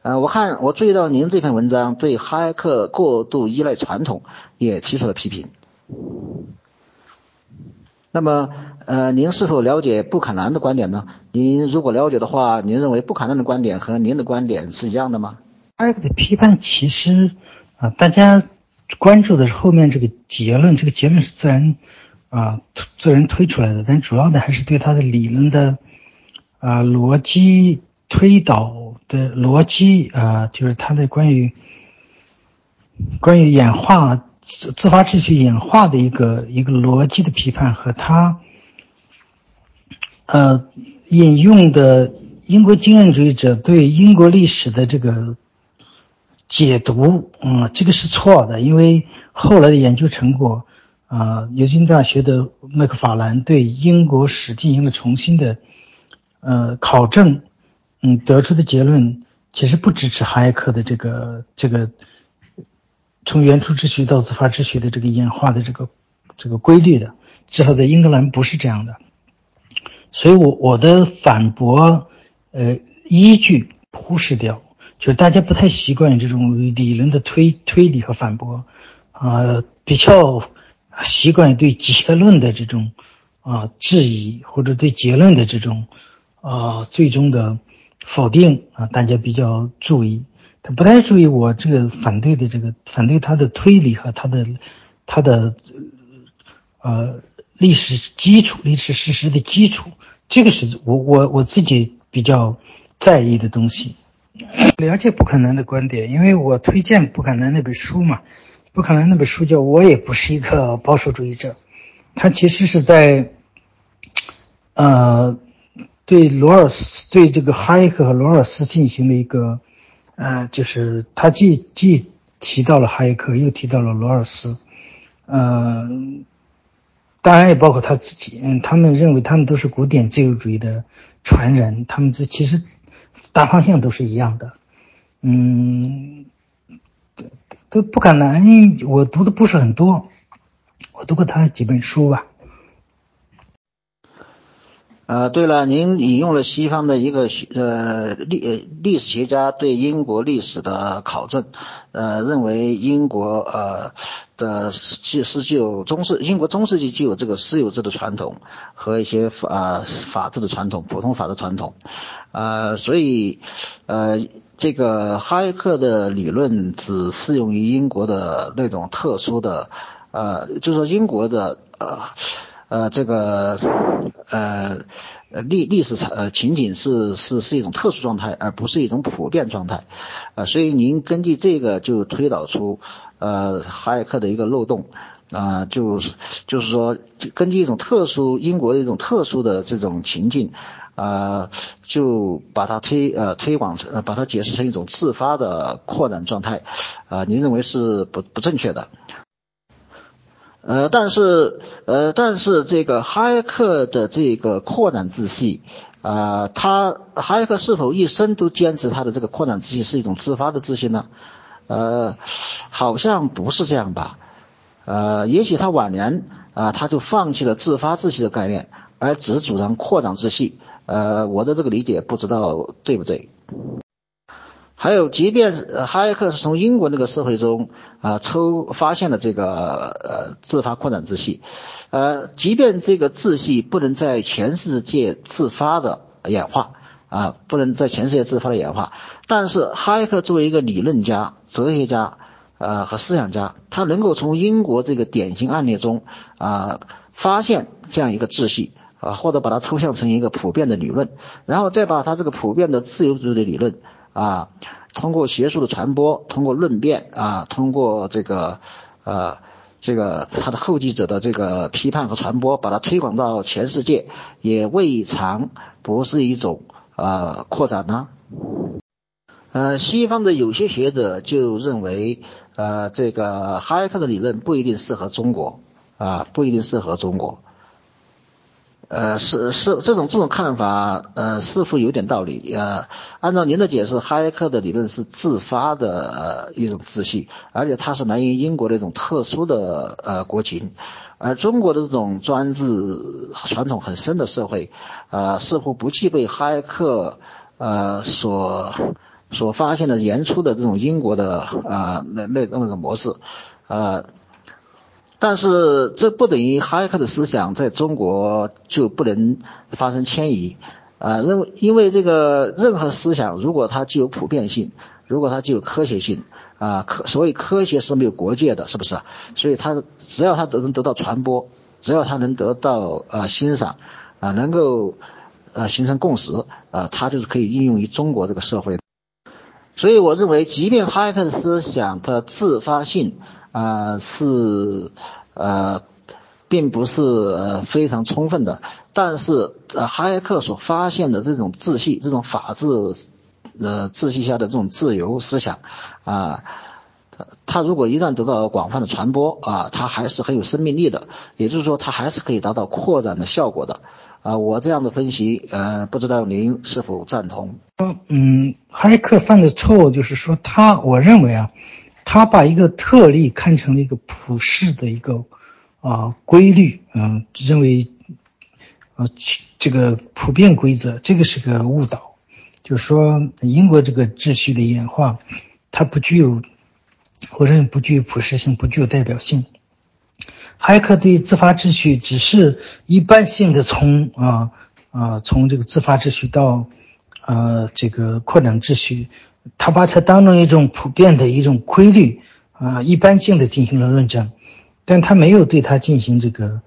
呃，我看我注意到您这篇文章对哈耶克过度依赖传统也提出了批评。那么，呃，您是否了解布坎南的观点呢？您如果了解的话，您认为布坎南的观点和您的观点是一样的吗？艾克的批判其实，啊，大家关注的是后面这个结论，这个结论是自然，啊，自然推出来的，但主要的还是对他的理论的，啊，逻辑推导的逻辑，啊，就是他的关于关于演化。自自发秩序演化的一个一个逻辑的批判和他，呃，引用的英国经验主义者对英国历史的这个解读，嗯，这个是错的，因为后来的研究成果，啊，牛津大学的麦克法兰对英国史进行了重新的，呃，考证，嗯，得出的结论其实不支持哈耶克的这个这个。从原初秩序到自发秩序的这个演化的这个这个规律的，至少在英格兰不是这样的，所以我我的反驳，呃，依据忽视掉，就是大家不太习惯这种理论的推推理和反驳，啊，比较习惯对结论的这种啊质疑或者对结论的这种啊最终的否定啊，大家比较注意。他不太注意我这个反对的这个反对他的推理和他的他的呃历史基础、历史事实的基础，这个是我我我自己比较在意的东西。了解不可能的观点，因为我推荐不可能那本书嘛，不可能那本书叫我也不是一个保守主义者，他其实是在呃对罗尔斯对这个哈耶克和罗尔斯进行了一个。呃，就是他既既提到了哈耶克，又提到了罗尔斯，嗯，当然也包括他自己。嗯，他们认为他们都是古典自由主义的传人，他们这其实大方向都是一样的。嗯，都不敢难，我读的不是很多，我读过他几本书吧。呃，对了，您引用了西方的一个学呃历历史学家对英国历史的考证，呃，认为英国呃的是是具有中世英国中世纪具有这个私有制的传统和一些法法治的传统，普通法的传统，呃，所以呃这个哈耶克的理论只适用于英国的那种特殊的呃，就是说英国的呃。呃，这个呃呃历历史呃情景是是是一种特殊状态，而不是一种普遍状态，啊，所以您根据这个就推导出呃哈耶克的一个漏洞。啊，就是就是说根据一种特殊英国的一种特殊的这种情境啊，就把它推呃推广成把它解释成一种自发的扩展状态。啊，您认为是不不正确的。呃，但是呃，但是这个哈耶克的这个扩展自信啊，他哈耶克是否一生都坚持他的这个扩展自信是一种自发的自信呢？呃，好像不是这样吧？呃，也许他晚年啊，他就放弃了自发秩序的概念，而只主张扩展自信。呃，我的这个理解不知道对不对？还有，即便是哈耶克是从英国那个社会中啊抽发现了这个呃自发扩展秩序，呃，即便这个秩序不能在全世界自发的演化啊，不能在全世界自发的演化，但是哈耶克作为一个理论家、哲学家呃和思想家，他能够从英国这个典型案例中啊发现这样一个秩序啊，或者把它抽象成一个普遍的理论，然后再把他这个普遍的自由主义的理论。啊，通过学术的传播，通过论辩啊，通过这个呃这个他的后继者的这个批判和传播，把它推广到全世界，也未尝不是一种呃扩展呢。呃，西方的有些学者就认为，呃，这个哈耶克的理论不一定适合中国啊，不一定适合中国。呃，是是这种这种看法，呃，似乎有点道理。呃，按照您的解释，哈耶克的理论是自发的呃一种秩序，而且它是来源于英国的一种特殊的呃国情，而中国的这种专制传统很深的社会，呃，似乎不具备哈耶克呃所所发现的原初的这种英国的呃那那那个模式，呃。但是这不等于哈耶克的思想在中国就不能发生迁移啊，认为因为这个任何思想如果它具有普遍性，如果它具有科学性啊，科所谓科学是没有国界的，是不是？所以它只要它能得到传播，只要它能得到呃欣赏啊，能够呃形成共识啊，它就是可以应用于中国这个社会。所以我认为，即便哈耶克的思想的自发性。啊，是呃，并不是呃非常充分的，但是呃，哈耶克所发现的这种秩序，这种法治呃秩序下的这种自由思想啊，他他如果一旦得到广泛的传播啊，它还是很有生命力的，也就是说，它还是可以达到扩展的效果的啊。我这样的分析，呃，不知道您是否赞同？嗯，哈耶克犯的错误就是说，他我认为啊。他把一个特例看成了一个普世的一个啊规律，嗯，认为啊这个普遍规则，这个是个误导。就是说，英国这个秩序的演化，它不具有，我认为不具有普适性，不具有代表性。哈耶克对自发秩序只是一般性的从啊啊从这个自发秩序到呃这个扩展秩序。他把它当成一种普遍的一种规律啊，一般性的进行了论证，但他没有对它进行这个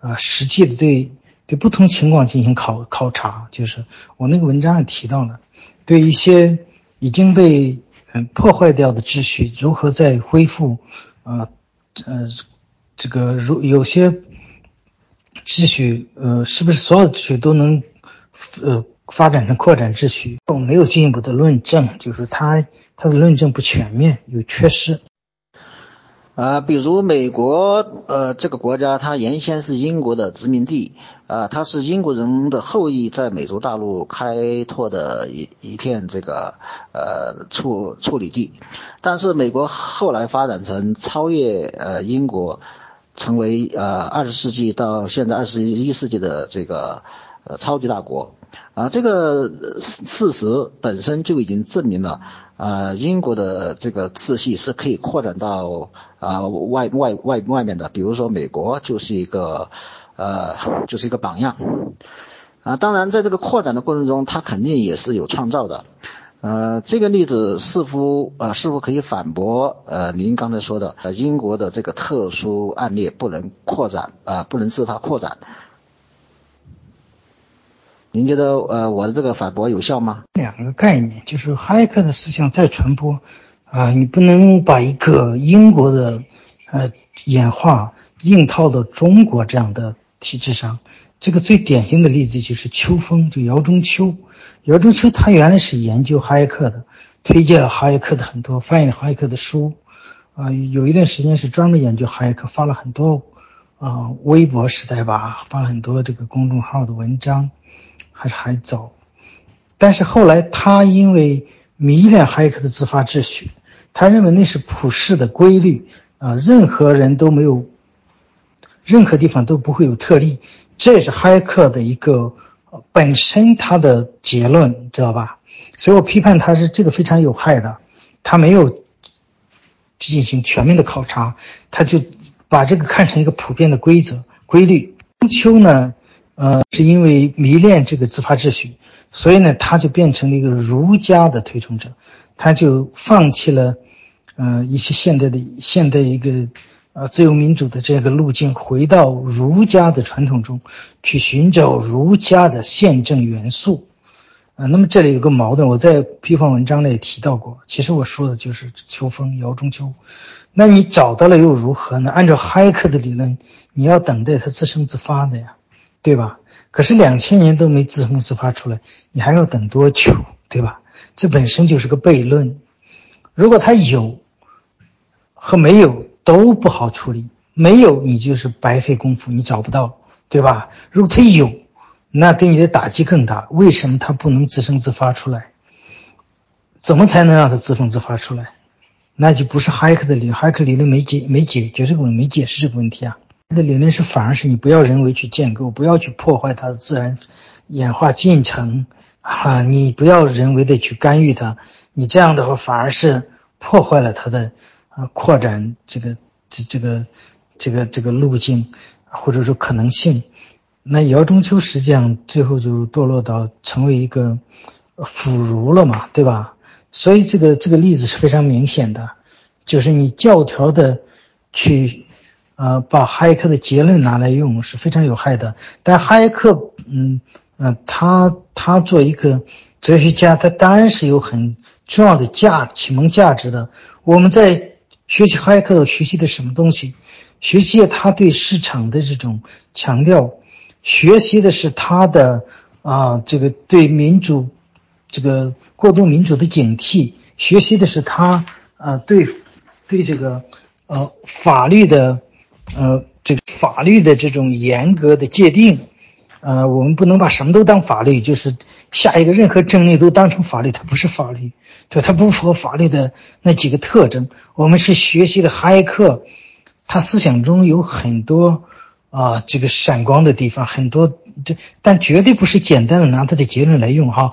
啊实际的对对不同情况进行考考察。就是我那个文章也提到了，对一些已经被嗯破坏掉的秩序如何再恢复啊呃这个如有些秩序呃是不是所有秩序都能呃。发展成扩展秩序，没有进一步的论证，就是它它的论证不全面，有缺失。啊，比如美国，呃，这个国家它原先是英国的殖民地，啊，它是英国人的后裔在美洲大陆开拓的一一片这个呃处处理地，但是美国后来发展成超越呃英国，成为呃二十世纪到现在二十一世纪的这个。呃超级大国。啊，这个事实本身就已经证明了，呃，英国的这个秩序是可以扩展到啊外外外外面的，比如说美国就是一个呃就是一个榜样。啊，当然在这个扩展的过程中，它肯定也是有创造的。呃，这个例子似乎呃似乎可以反驳呃您刚才说的呃英国的这个特殊案例不能扩展啊不能自发扩展？您觉得呃我的这个反驳有效吗？两个概念就是哈耶克的思想再传播啊，你不能把一个英国的呃演化硬套到中国这样的体制上。这个最典型的例子就是秋风，就姚中秋。姚中秋他原来是研究哈耶克的，推荐了哈耶克的很多，翻译了哈耶克的书啊，有一段时间是专门研究哈耶克，发了很多啊微博时代吧，发了很多这个公众号的文章。还是还早，但是后来他因为迷恋哈耶克的自发秩序，他认为那是普世的规律啊，任何人都没有，任何地方都不会有特例，这也是哈耶克的一个本身他的结论，知道吧？所以我批判他是这个非常有害的，他没有进行全面的考察，他就把这个看成一个普遍的规则规律。中秋呢？呃，是因为迷恋这个自发秩序，所以呢，他就变成了一个儒家的推崇者，他就放弃了，呃，一些现代的现代一个，呃，自由民主的这个路径，回到儒家的传统中去寻找儒家的宪政元素，啊，那么这里有个矛盾，我在批判文章里也提到过，其实我说的就是秋风摇中秋，那你找到了又如何呢？按照哈耶克的理论，你要等待它自生自发的呀。对吧？可是两千年都没自生自发出来，你还要等多久？对吧？这本身就是个悖论。如果它有和没有都不好处理，没有你就是白费功夫，你找不到，对吧？如果它有，那给你的打击更大。为什么它不能自生自发出来？怎么才能让它自生自发出来？那就不是哈克的理论，哈克理论没解没解决这个问题，没解释这个问题啊。的理论是，反而是你不要人为去建构，不要去破坏它的自然演化进程啊！你不要人为的去干预它，你这样的话反而是破坏了它的啊扩展这个这这个这个这个路径或者说可能性。那姚中秋实际上最后就堕落到成为一个腐儒了嘛，对吧？所以这个这个例子是非常明显的，就是你教条的去。呃，把哈耶克的结论拿来用是非常有害的。但哈耶克，嗯嗯，他他做一个哲学家，他当然是有很重要的价启蒙价值的。我们在学习哈耶克学习的什么东西？学习他对市场的这种强调，学习的是他的啊这个对民主这个过度民主的警惕，学习的是他啊对对这个呃法律的。呃，这个法律的这种严格的界定，呃，我们不能把什么都当法律，就是下一个任何政令都当成法律，它不是法律，对，它不符合法律的那几个特征。我们是学习的哈耶克，他思想中有很多啊，这个闪光的地方，很多这，但绝对不是简单的拿他的结论来用哈。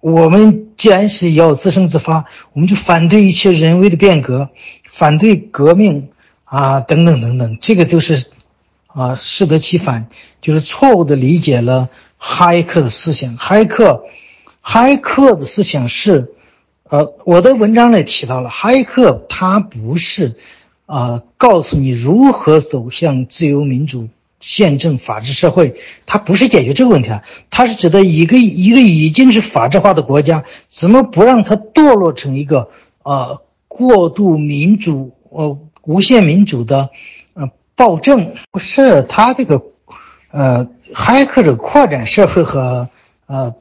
我们既然是要自生自发，我们就反对一切人为的变革，反对革命。啊，等等等等，这个就是，啊，适得其反，就是错误的理解了哈耶克的思想。哈耶克，哈耶克的思想是，呃，我的文章里提到了，哈耶克他不是，啊，告诉你如何走向自由民主、宪政、法治社会，他不是解决这个问题啊，他是指的一个一个已经是法治化的国家，怎么不让它堕落成一个，呃，过度民主，呃。无限民主的，呃，暴政不是他这个，呃，哈耶克的扩展社会和呃，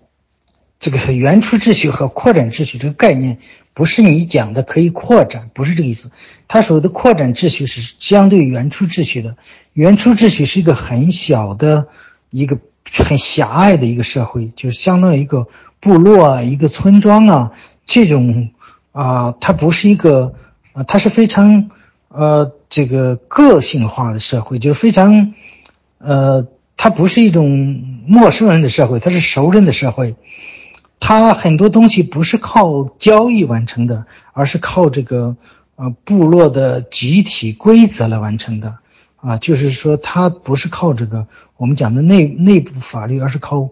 这个原初秩序和扩展秩序这个概念，不是你讲的可以扩展，不是这个意思。他所谓的扩展秩序是相对原初秩序的，原初秩序是一个很小的一个很狭隘的一个社会，就是相当于一个部落啊，一个村庄啊，这种啊，它不是一个啊，它是非常。呃，这个个性化的社会就是非常，呃，它。不是一种陌生人的社会，它是熟人的社会。它很多东西不是靠交易完成的，而是靠这个呃部落的集体规则来完成的。啊，就是说它不是靠这个我们讲的内内部法律，而是靠，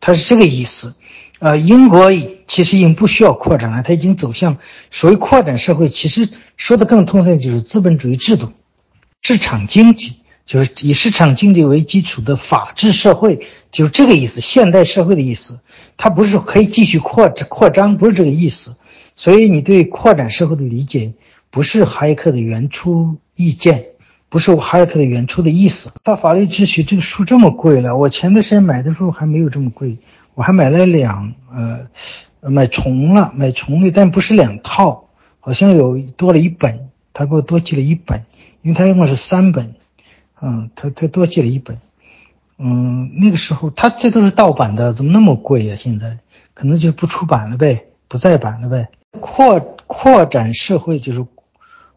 它是这个意思。呃，英国其实已经不需要扩展了，它已经走向所谓扩展社会。其实说的更通俗，就是资本主义制度、市场经济，就是以市场经济为基础的法治社会，就是这个意思。现代社会的意思，它不是可以继续扩扩张，不是这个意思。所以你对扩展社会的理解，不是哈耶克的原初意见。不是我哈耶克的原初的意思。他法律秩序这个书这么贵了，我前段时间买的时候还没有这么贵，我还买了两呃，买重了，买重的，但不是两套，好像有多了一本，他给我多寄了一本，因为他用的是三本，嗯，他他多寄了一本，嗯，那个时候他这都是盗版的，怎么那么贵呀？现在可能就不出版了呗，不再版了呗。扩扩展社会就是。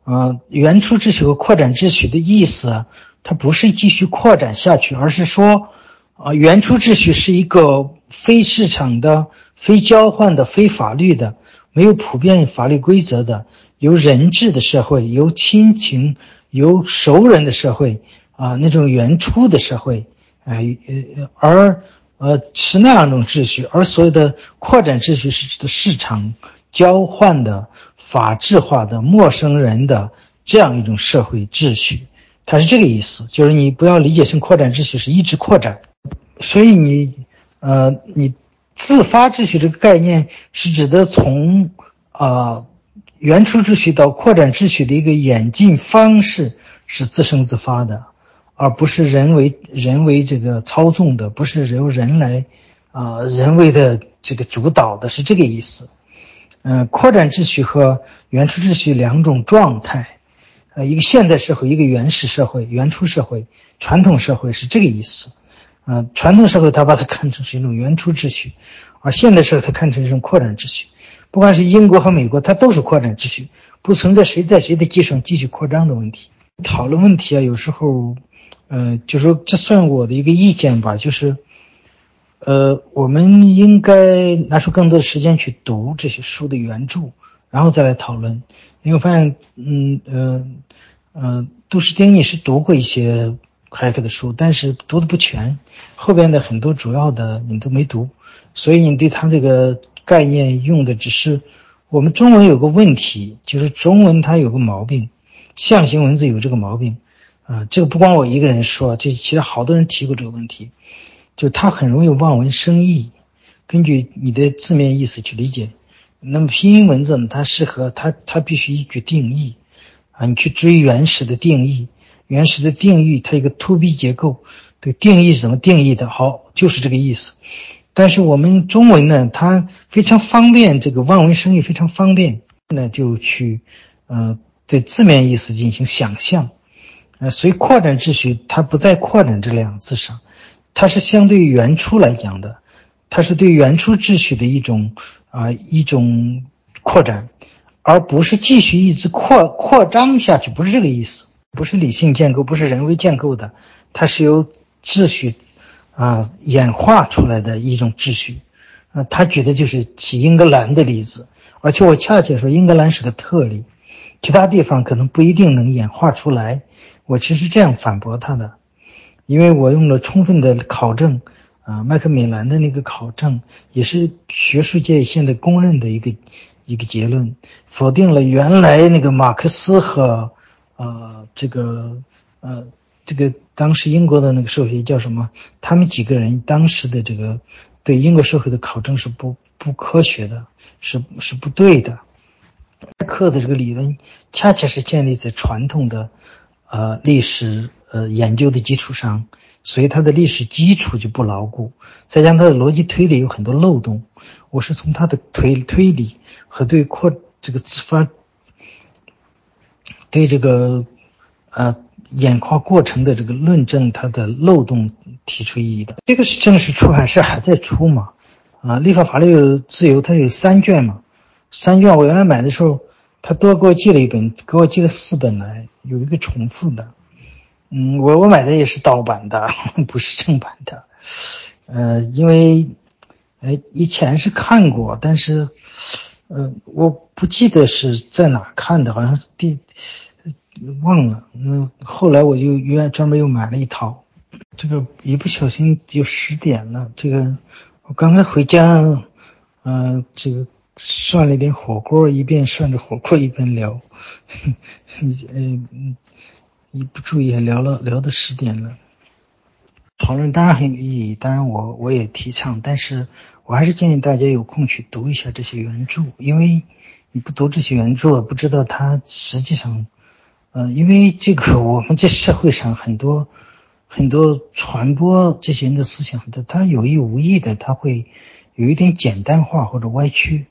啊，原初秩序和扩展秩序的意思，它不是继续扩展下去，而是说，啊，原初秩序是一个非市场的、非交换的、非法律的、没有普遍法律规则的、由人治的社会，由亲情、由熟人的社会，啊，那种原初的社会，哎，呃，而呃是那样一种秩序，而所有的扩展秩序是指的市场交换的。法制化的陌生人的这样一种社会秩序，它是这个意思，就是你不要理解成扩展秩序是一直扩展，所以你，呃，你自发秩序这个概念是指的从啊原初秩序到扩展秩序的一个演进方式是自生自发的，而不是人为人为这个操纵的，不是由人来啊人为的这个主导的，是这个意思。嗯，扩展秩序和原初秩序两种状态，呃，一个现代社会，一个原始社会、原初社会、传统社会是这个意思。嗯，传统社会它把它看成是一种原初秩序，而现代社会它看成一种扩展秩序。不管是英国和美国，它都是扩展秩序，不存在谁在谁的基础上继续扩张的问题。讨论问题啊，有时候，呃，就说这算我的一个意见吧，就是。呃，我们应该拿出更多的时间去读这些书的原著，然后再来讨论。因为我发现，嗯呃呃，杜诗丁你是读过一些海克的书，但是读的不全，后边的很多主要的你都没读，所以你对他这个概念用的只是我们中文有个问题，就是中文它有个毛病，象形文字有这个毛病啊，这个不光我一个人说，这其实好多人提过这个问题。就它很容易望文生义，根据你的字面意思去理解。那么拼音文字呢？它适合它，它必须依据定义啊，你去追原始的定义，原始的定义它一个 to B 结构，这个定义是怎么定义的？好，就是这个意思。但是我们中文呢，它非常方便，这个望文生义非常方便，那就去呃对字面意思进行想象，呃，所以扩展秩序它不在扩展这两个字上。它是相对于原初来讲的，它是对原初秩序的一种啊一种扩展，而不是继续一直扩扩张下去，不是这个意思，不是理性建构，不是人为建构的，它是由秩序啊演化出来的一种秩序，啊，他举的就是起英格兰的例子，而且我恰恰说英格兰是个特例，其他地方可能不一定能演化出来，我其实这样反驳他的。因为我用了充分的考证，啊，麦克米兰的那个考证也是学术界现在公认的一个一个结论，否定了原来那个马克思和，呃，这个呃，这个当时英国的那个社会叫什么？他们几个人当时的这个对英国社会的考证是不不科学的，是是不对的。克的这个理论恰恰是建立在传统的，呃，历史。呃，研究的基础上，所以它的历史基础就不牢固，再加上它的逻辑推理有很多漏洞。我是从它的推推理和对扩这个自发对这个呃演化过程的这个论证它的漏洞提出异议的。这个是正式出版社还在出嘛？啊，立法法律自由它有三卷嘛？三卷我原来买的时候，他多给我寄了一本，给我寄了四本来，有一个重复的。嗯，我我买的也是盗版的，不是正版的。呃，因为，呃，以前是看过，但是，呃，我不记得是在哪看的，好像是第忘了。那后来我就约专门又买了一套。这个一不小心就十点了。这个我刚才回家，嗯，这个涮了点火锅，一边涮着火锅一边聊，嗯。一不注意还，聊了聊到十点了。讨论当然很有意义，当然我我也提倡，但是我还是建议大家有空去读一下这些原著，因为你不读这些原著，不知道它实际上，呃，因为这个我们在社会上很多很多传播这些人的思想的，他有意无意的他会有一点简单化或者歪曲，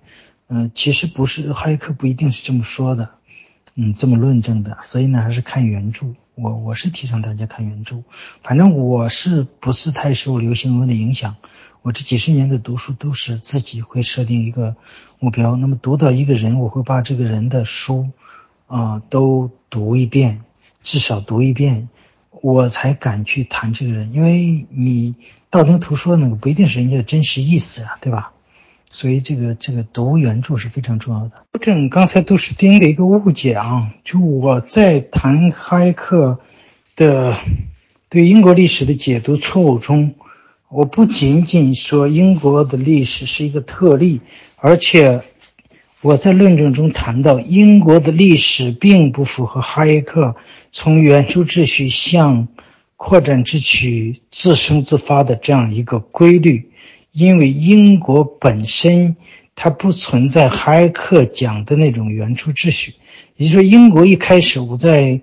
嗯，其实不是，哈耶克不一定是这么说的。嗯，这么论证的，所以呢，还是看原著。我我是提倡大家看原著。反正我是不是太受流行文的影响？我这几十年的读书都是自己会设定一个目标。那么读到一个人，我会把这个人的书啊都读一遍，至少读一遍，我才敢去谈这个人。因为你道听途说那个不一定是人家的真实意思啊，对吧？所以这个这个读原著是非常重要的。纠正刚才都是丁的一个误解啊，就我在谈哈耶克的对英国历史的解读错误中，我不仅仅说英国的历史是一个特例，而且我在论证中谈到英国的历史并不符合哈耶克从原初秩序向扩展秩序自生自发的这样一个规律。因为英国本身它不存在哈耶克讲的那种原初秩序，也就是说，英国一开始我在，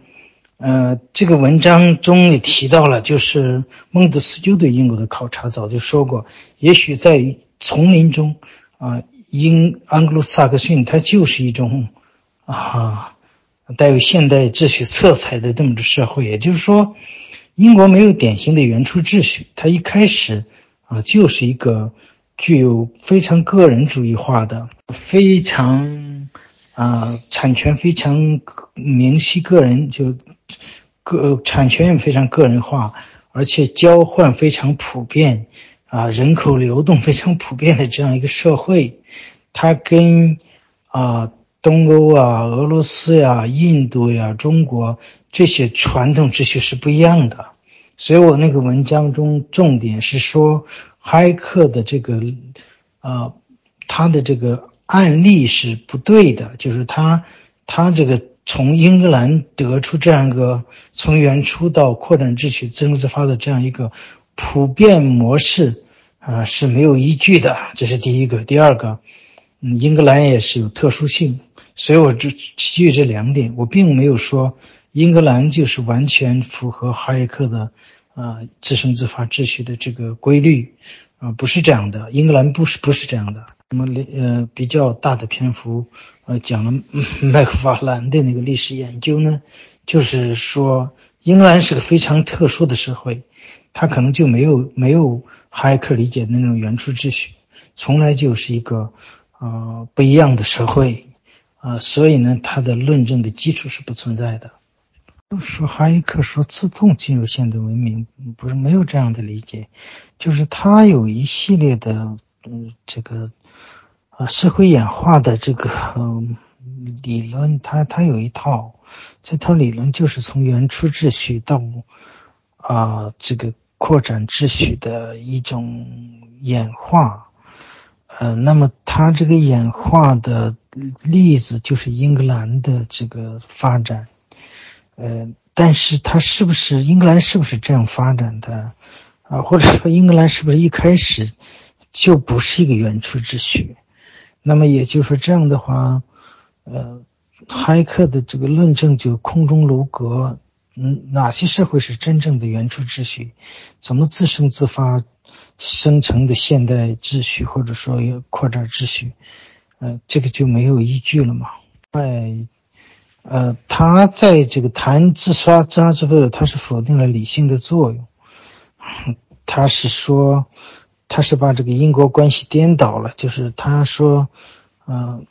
呃，这个文章中也提到了，就是孟德斯鸠对英国的考察早就说过，也许在丛林中，啊，英安格鲁萨克逊它就是一种，啊，带有现代秩序色彩的这么个社会，也就是说，英国没有典型的原初秩序，它一开始。啊，就是一个具有非常个人主义化的、非常啊产权非常明晰个人，就个产权也非常个人化，而且交换非常普遍啊，人口流动非常普遍的这样一个社会，它跟啊东欧啊、俄罗斯呀、印度呀、中国这些传统秩序是不一样的。所以我那个文章中重点是说，哈耶克的这个，啊，他的这个案例是不对的，就是他他这个从英格兰得出这样一个从原初到扩展秩序自生自发的这样一个普遍模式啊是没有依据的，这是第一个。第二个，嗯，英格兰也是有特殊性，所以我就基于这两点，我并没有说。英格兰就是完全符合哈耶克的，啊自生自发秩序的这个规律，啊不是这样的，英格兰不是不是这样的。那么呃比较大的篇幅，呃讲了麦克法兰的那个历史研究呢，就是说英格兰是个非常特殊的社会，它可能就没有没有哈耶克理解的那种原初秩序，从来就是一个啊不一样的社会，啊所以呢它的论证的基础是不存在的。说哈耶克说自动进入现代文明，不是没有这样的理解，就是他有一系列的，嗯，这个，啊，社会演化的这个理论，他他有一套，这套理论就是从原初秩序到，啊，这个扩展秩序的一种演化，呃，那么他这个演化的例子就是英格兰的这个发展。呃，但是它是不是英格兰是不是这样发展的啊？或者说英格兰是不是一开始就不是一个原初秩序？那么也就是说这样的话，呃，哈耶克的这个论证就空中楼阁。嗯，哪些社会是真正的原初秩序？怎么自生自发生成的现代秩序，或者说扩展秩序？呃，这个就没有依据了嘛？在。呃，他在这个谈自杀自杀之后，他是否定了理性的作用，他是说，他是把这个因果关系颠倒了，就是他说，呃，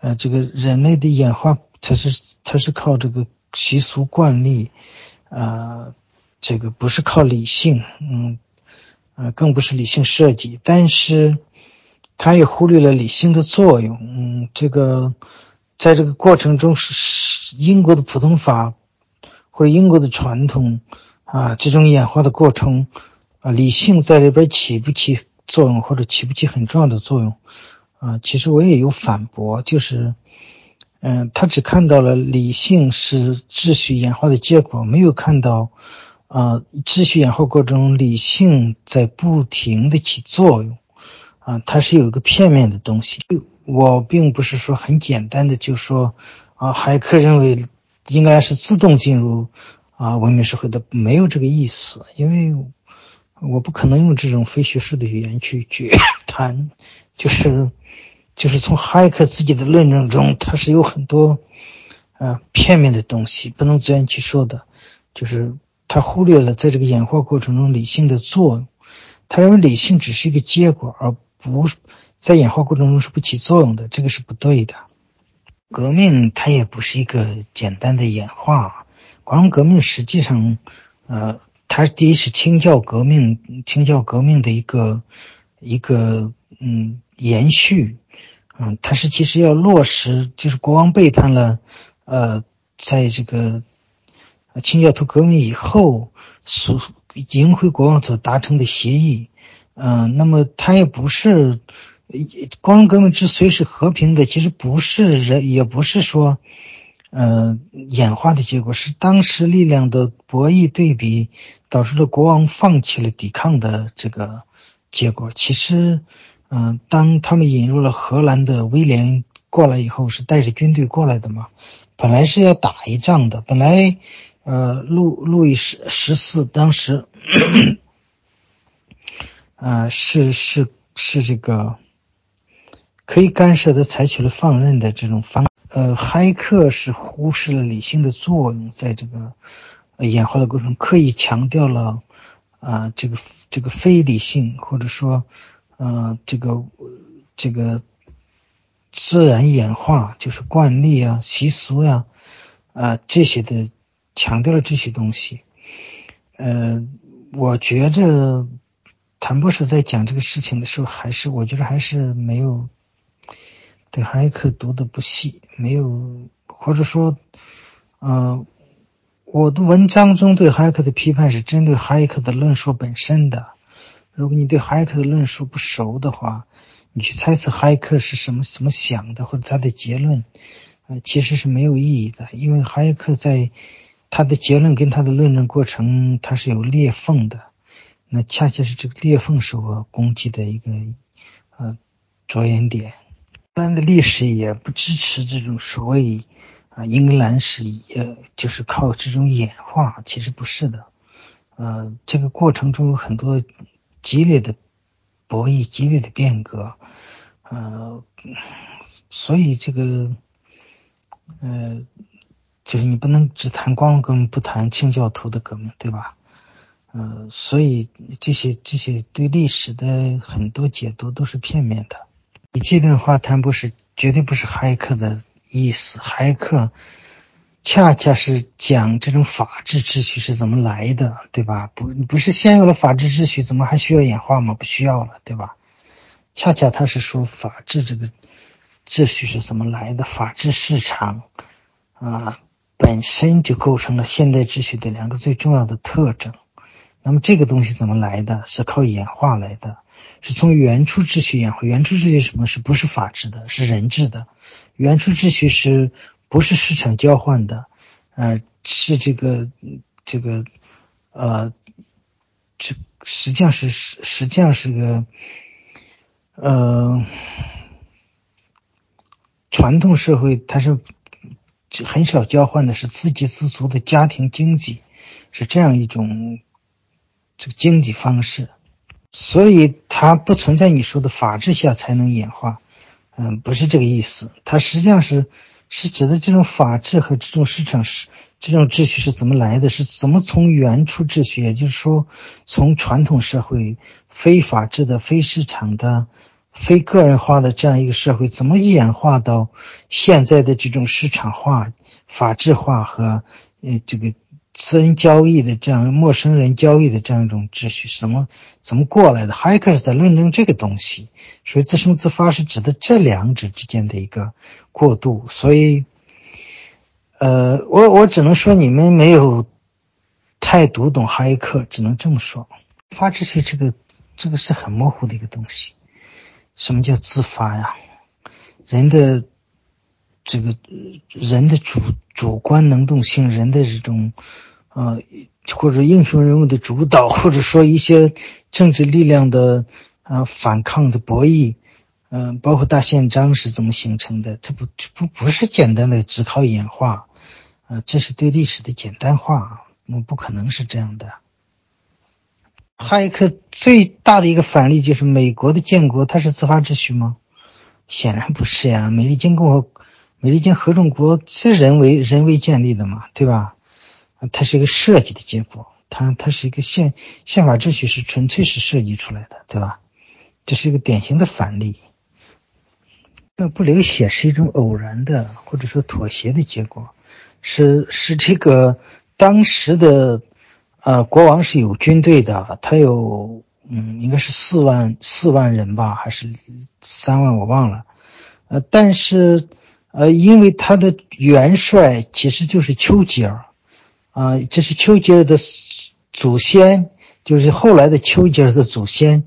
呃，这个人类的演化，它是它是靠这个习俗惯例，呃，这个不是靠理性，嗯，呃，更不是理性设计，但是他也忽略了理性的作用，嗯，这个在这个过程中是是英国的普通法或者英国的传统啊，这种演化的过程啊，理性在里边起不起作用，或者起不起很重要的作用啊？其实我也有反驳，就是。嗯，他只看到了理性是秩序演化的结果，没有看到，呃，秩序演化过程中理性在不停的起作用，啊，它是有一个片面的东西。我并不是说很简单的就说，啊，海克认为应该是自动进入啊文明社会的，没有这个意思，因为我不可能用这种非学术的语言去去谈，就是。就是从哈耶克自己的论证中，他是有很多，呃，片面的东西，不能这样去说的。就是他忽略了在这个演化过程中理性的作用，他认为理性只是一个结果，而不是在演化过程中是不起作用的，这个是不对的。革命它也不是一个简单的演化，广东革命实际上，呃，它第一是清教革命，清教革命的一个一个嗯延续。嗯，它是其实要落实，就是国王背叛了，呃，在这个清教徒革命以后所赢回国王所达成的协议。嗯，那么它也不是，国王革命之所以是和平的，其实不是人，也不是说，呃，演化的结果，是当时力量的博弈对比导致了国王放弃了抵抗的这个结果。其实。嗯，当他们引入了荷兰的威廉过来以后，是带着军队过来的嘛？本来是要打一仗的。本来，呃，路路易十十四当时，呃，是是是这个可以干涉的，采取了放任的这种方。呃，骇客是忽视了理性的作用，在这个演化的过程，刻意强调了啊，这个这个非理性，或者说。呃，这个这个自然演化就是惯例啊、习俗呀，啊这些的强调了这些东西。呃，我觉着谭博士在讲这个事情的时候，还是我觉得还是没有对哈耶克读的不细，没有或者说，呃，我的文章中对哈耶克的批判是针对哈耶克的论述本身的。如果你对哈耶克的论述不熟的话，你去猜测哈耶克是什么怎么想的，或者他的结论，呃，其实是没有意义的。因为哈耶克在他的结论跟他的论证过程，他是有裂缝的。那恰恰是这个裂缝是我攻击的一个呃着眼点。荷兰的历史也不支持这种所谓啊英格兰史，呃，就是靠这种演化，其实不是的。呃，这个过程中有很多。激烈的博弈，激烈的变革，呃，所以这个，呃，就是你不能只谈光荣革命，不谈清教徒的革命，对吧？呃，所以这些这些对历史的很多解读都是片面的。你这段话谈不是绝对不是哈耶克的意思，哈耶克。恰恰是讲这种法治秩序是怎么来的，对吧？不，不是先有了法治秩序，怎么还需要演化吗？不需要了，对吧？恰恰他是说法治这个秩序是怎么来的，法治市场啊本身就构成了现代秩序的两个最重要的特征。那么这个东西怎么来的？是靠演化来的，是从原初秩序演化。原初秩序什么？是不是法治的？是人治的。原初秩序是。不是市场交换的，呃，是这个这个呃，这实际上是实实际上是个呃传统社会，它是很少交换的，是自给自足的家庭经济，是这样一种这个经济方式，所以它不存在你说的法治下才能演化，嗯，不是这个意思，它实际上是。是指的这种法治和这种市场是这种秩序是怎么来的？是怎么从原初秩序，也就是说，从传统社会非法治的、非市场的、非个人化的这样一个社会，怎么演化到现在的这种市场化、法治化和呃这个私人交易的这样陌生人交易的这样一种秩序，怎么怎么过来的？哈耶克是在论证这个东西，所以自生自发是指的这两者之间的一个过渡。所以，呃，我我只能说你们没有太读懂哈耶克，只能这么说。发秩序这个这个是很模糊的一个东西。什么叫自发呀？人的这个人的主主观能动性，人的这种呃，或者英雄人物的主导，或者说一些政治力量的啊反抗的博弈，嗯，包括大宪章是怎么形成的？这不这不不是简单的只靠演化，啊，这是对历史的简单化，那不可能是这样的。哈耶克最大的一个反例就是美国的建国，它是自发秩序吗？显然不是呀。美利坚共和、美利坚合众国是人为人为建立的嘛，对吧？它是一个设计的结果，它它是一个宪宪法秩序是纯粹是设计出来的，对吧？这是一个典型的反例。那不流血是一种偶然的或者说妥协的结果，是是这个当时的。呃，国王是有军队的，他有，嗯，应该是四万四万人吧，还是三万，我忘了。呃，但是，呃，因为他的元帅其实就是丘吉尔，啊，这是丘吉尔的祖先，就是后来的丘吉尔的祖先。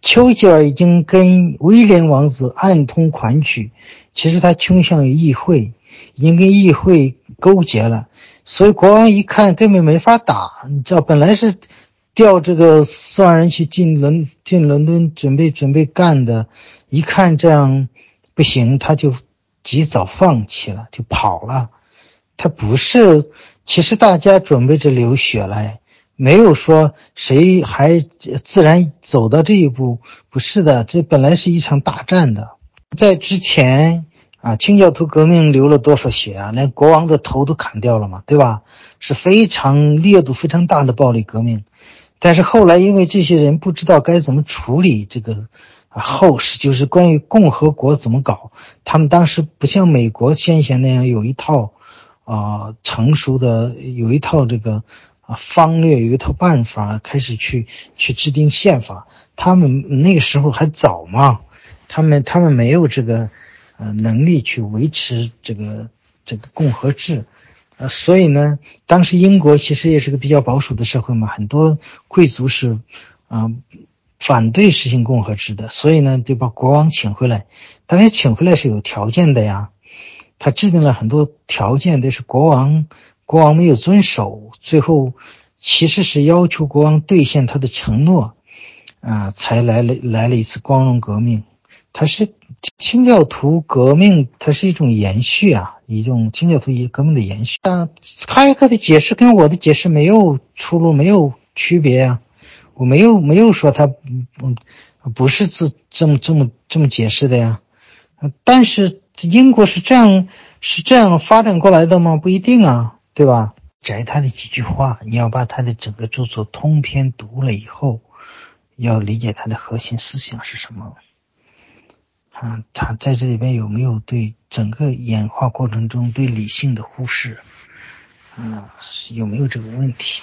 丘吉尔已经跟威廉王子暗通款曲，其实他倾向于议会，已经跟议会勾结了。所以国王一看根本没法打，你知道，本来是调这个四万人去进伦进伦敦准备准备干的，一看这样不行，他就及早放弃了，就跑了。他不是，其实大家准备着流血来，没有说谁还自然走到这一步，不是的，这本来是一场大战的，在之前。啊，清教徒革命流了多少血啊？连国王的头都砍掉了嘛，对吧？是非常烈度非常大的暴力革命。但是后来，因为这些人不知道该怎么处理这个啊后事，就是关于共和国怎么搞，他们当时不像美国先贤那样有一套啊成熟的有一套这个啊方略，有一套办法开始去去制定宪法。他们那个时候还早嘛，他们他们没有这个。呃，能力去维持这个这个共和制，呃，所以呢，当时英国其实也是个比较保守的社会嘛，很多贵族是啊反对实行共和制的，所以呢，就把国王请回来。当然，请回来是有条件的呀，他制定了很多条件，但是国王国王没有遵守，最后其实是要求国王兑现他的承诺，啊，才来了来了一次光荣革命。它是清教徒革命，它是一种延续啊，一种清教徒革命的延续啊。哈耶克的解释跟我的解释没有出路，没有区别啊。我没有没有说他不不是这这么这么这么解释的呀。但是英国是这样是这样发展过来的吗？不一定啊，对吧？摘他的几句话，你要把他的整个著作通篇读了以后，要理解他的核心思想是什么。啊，他在这里边有没有对整个演化过程中对理性的忽视？嗯，有没有这个问题？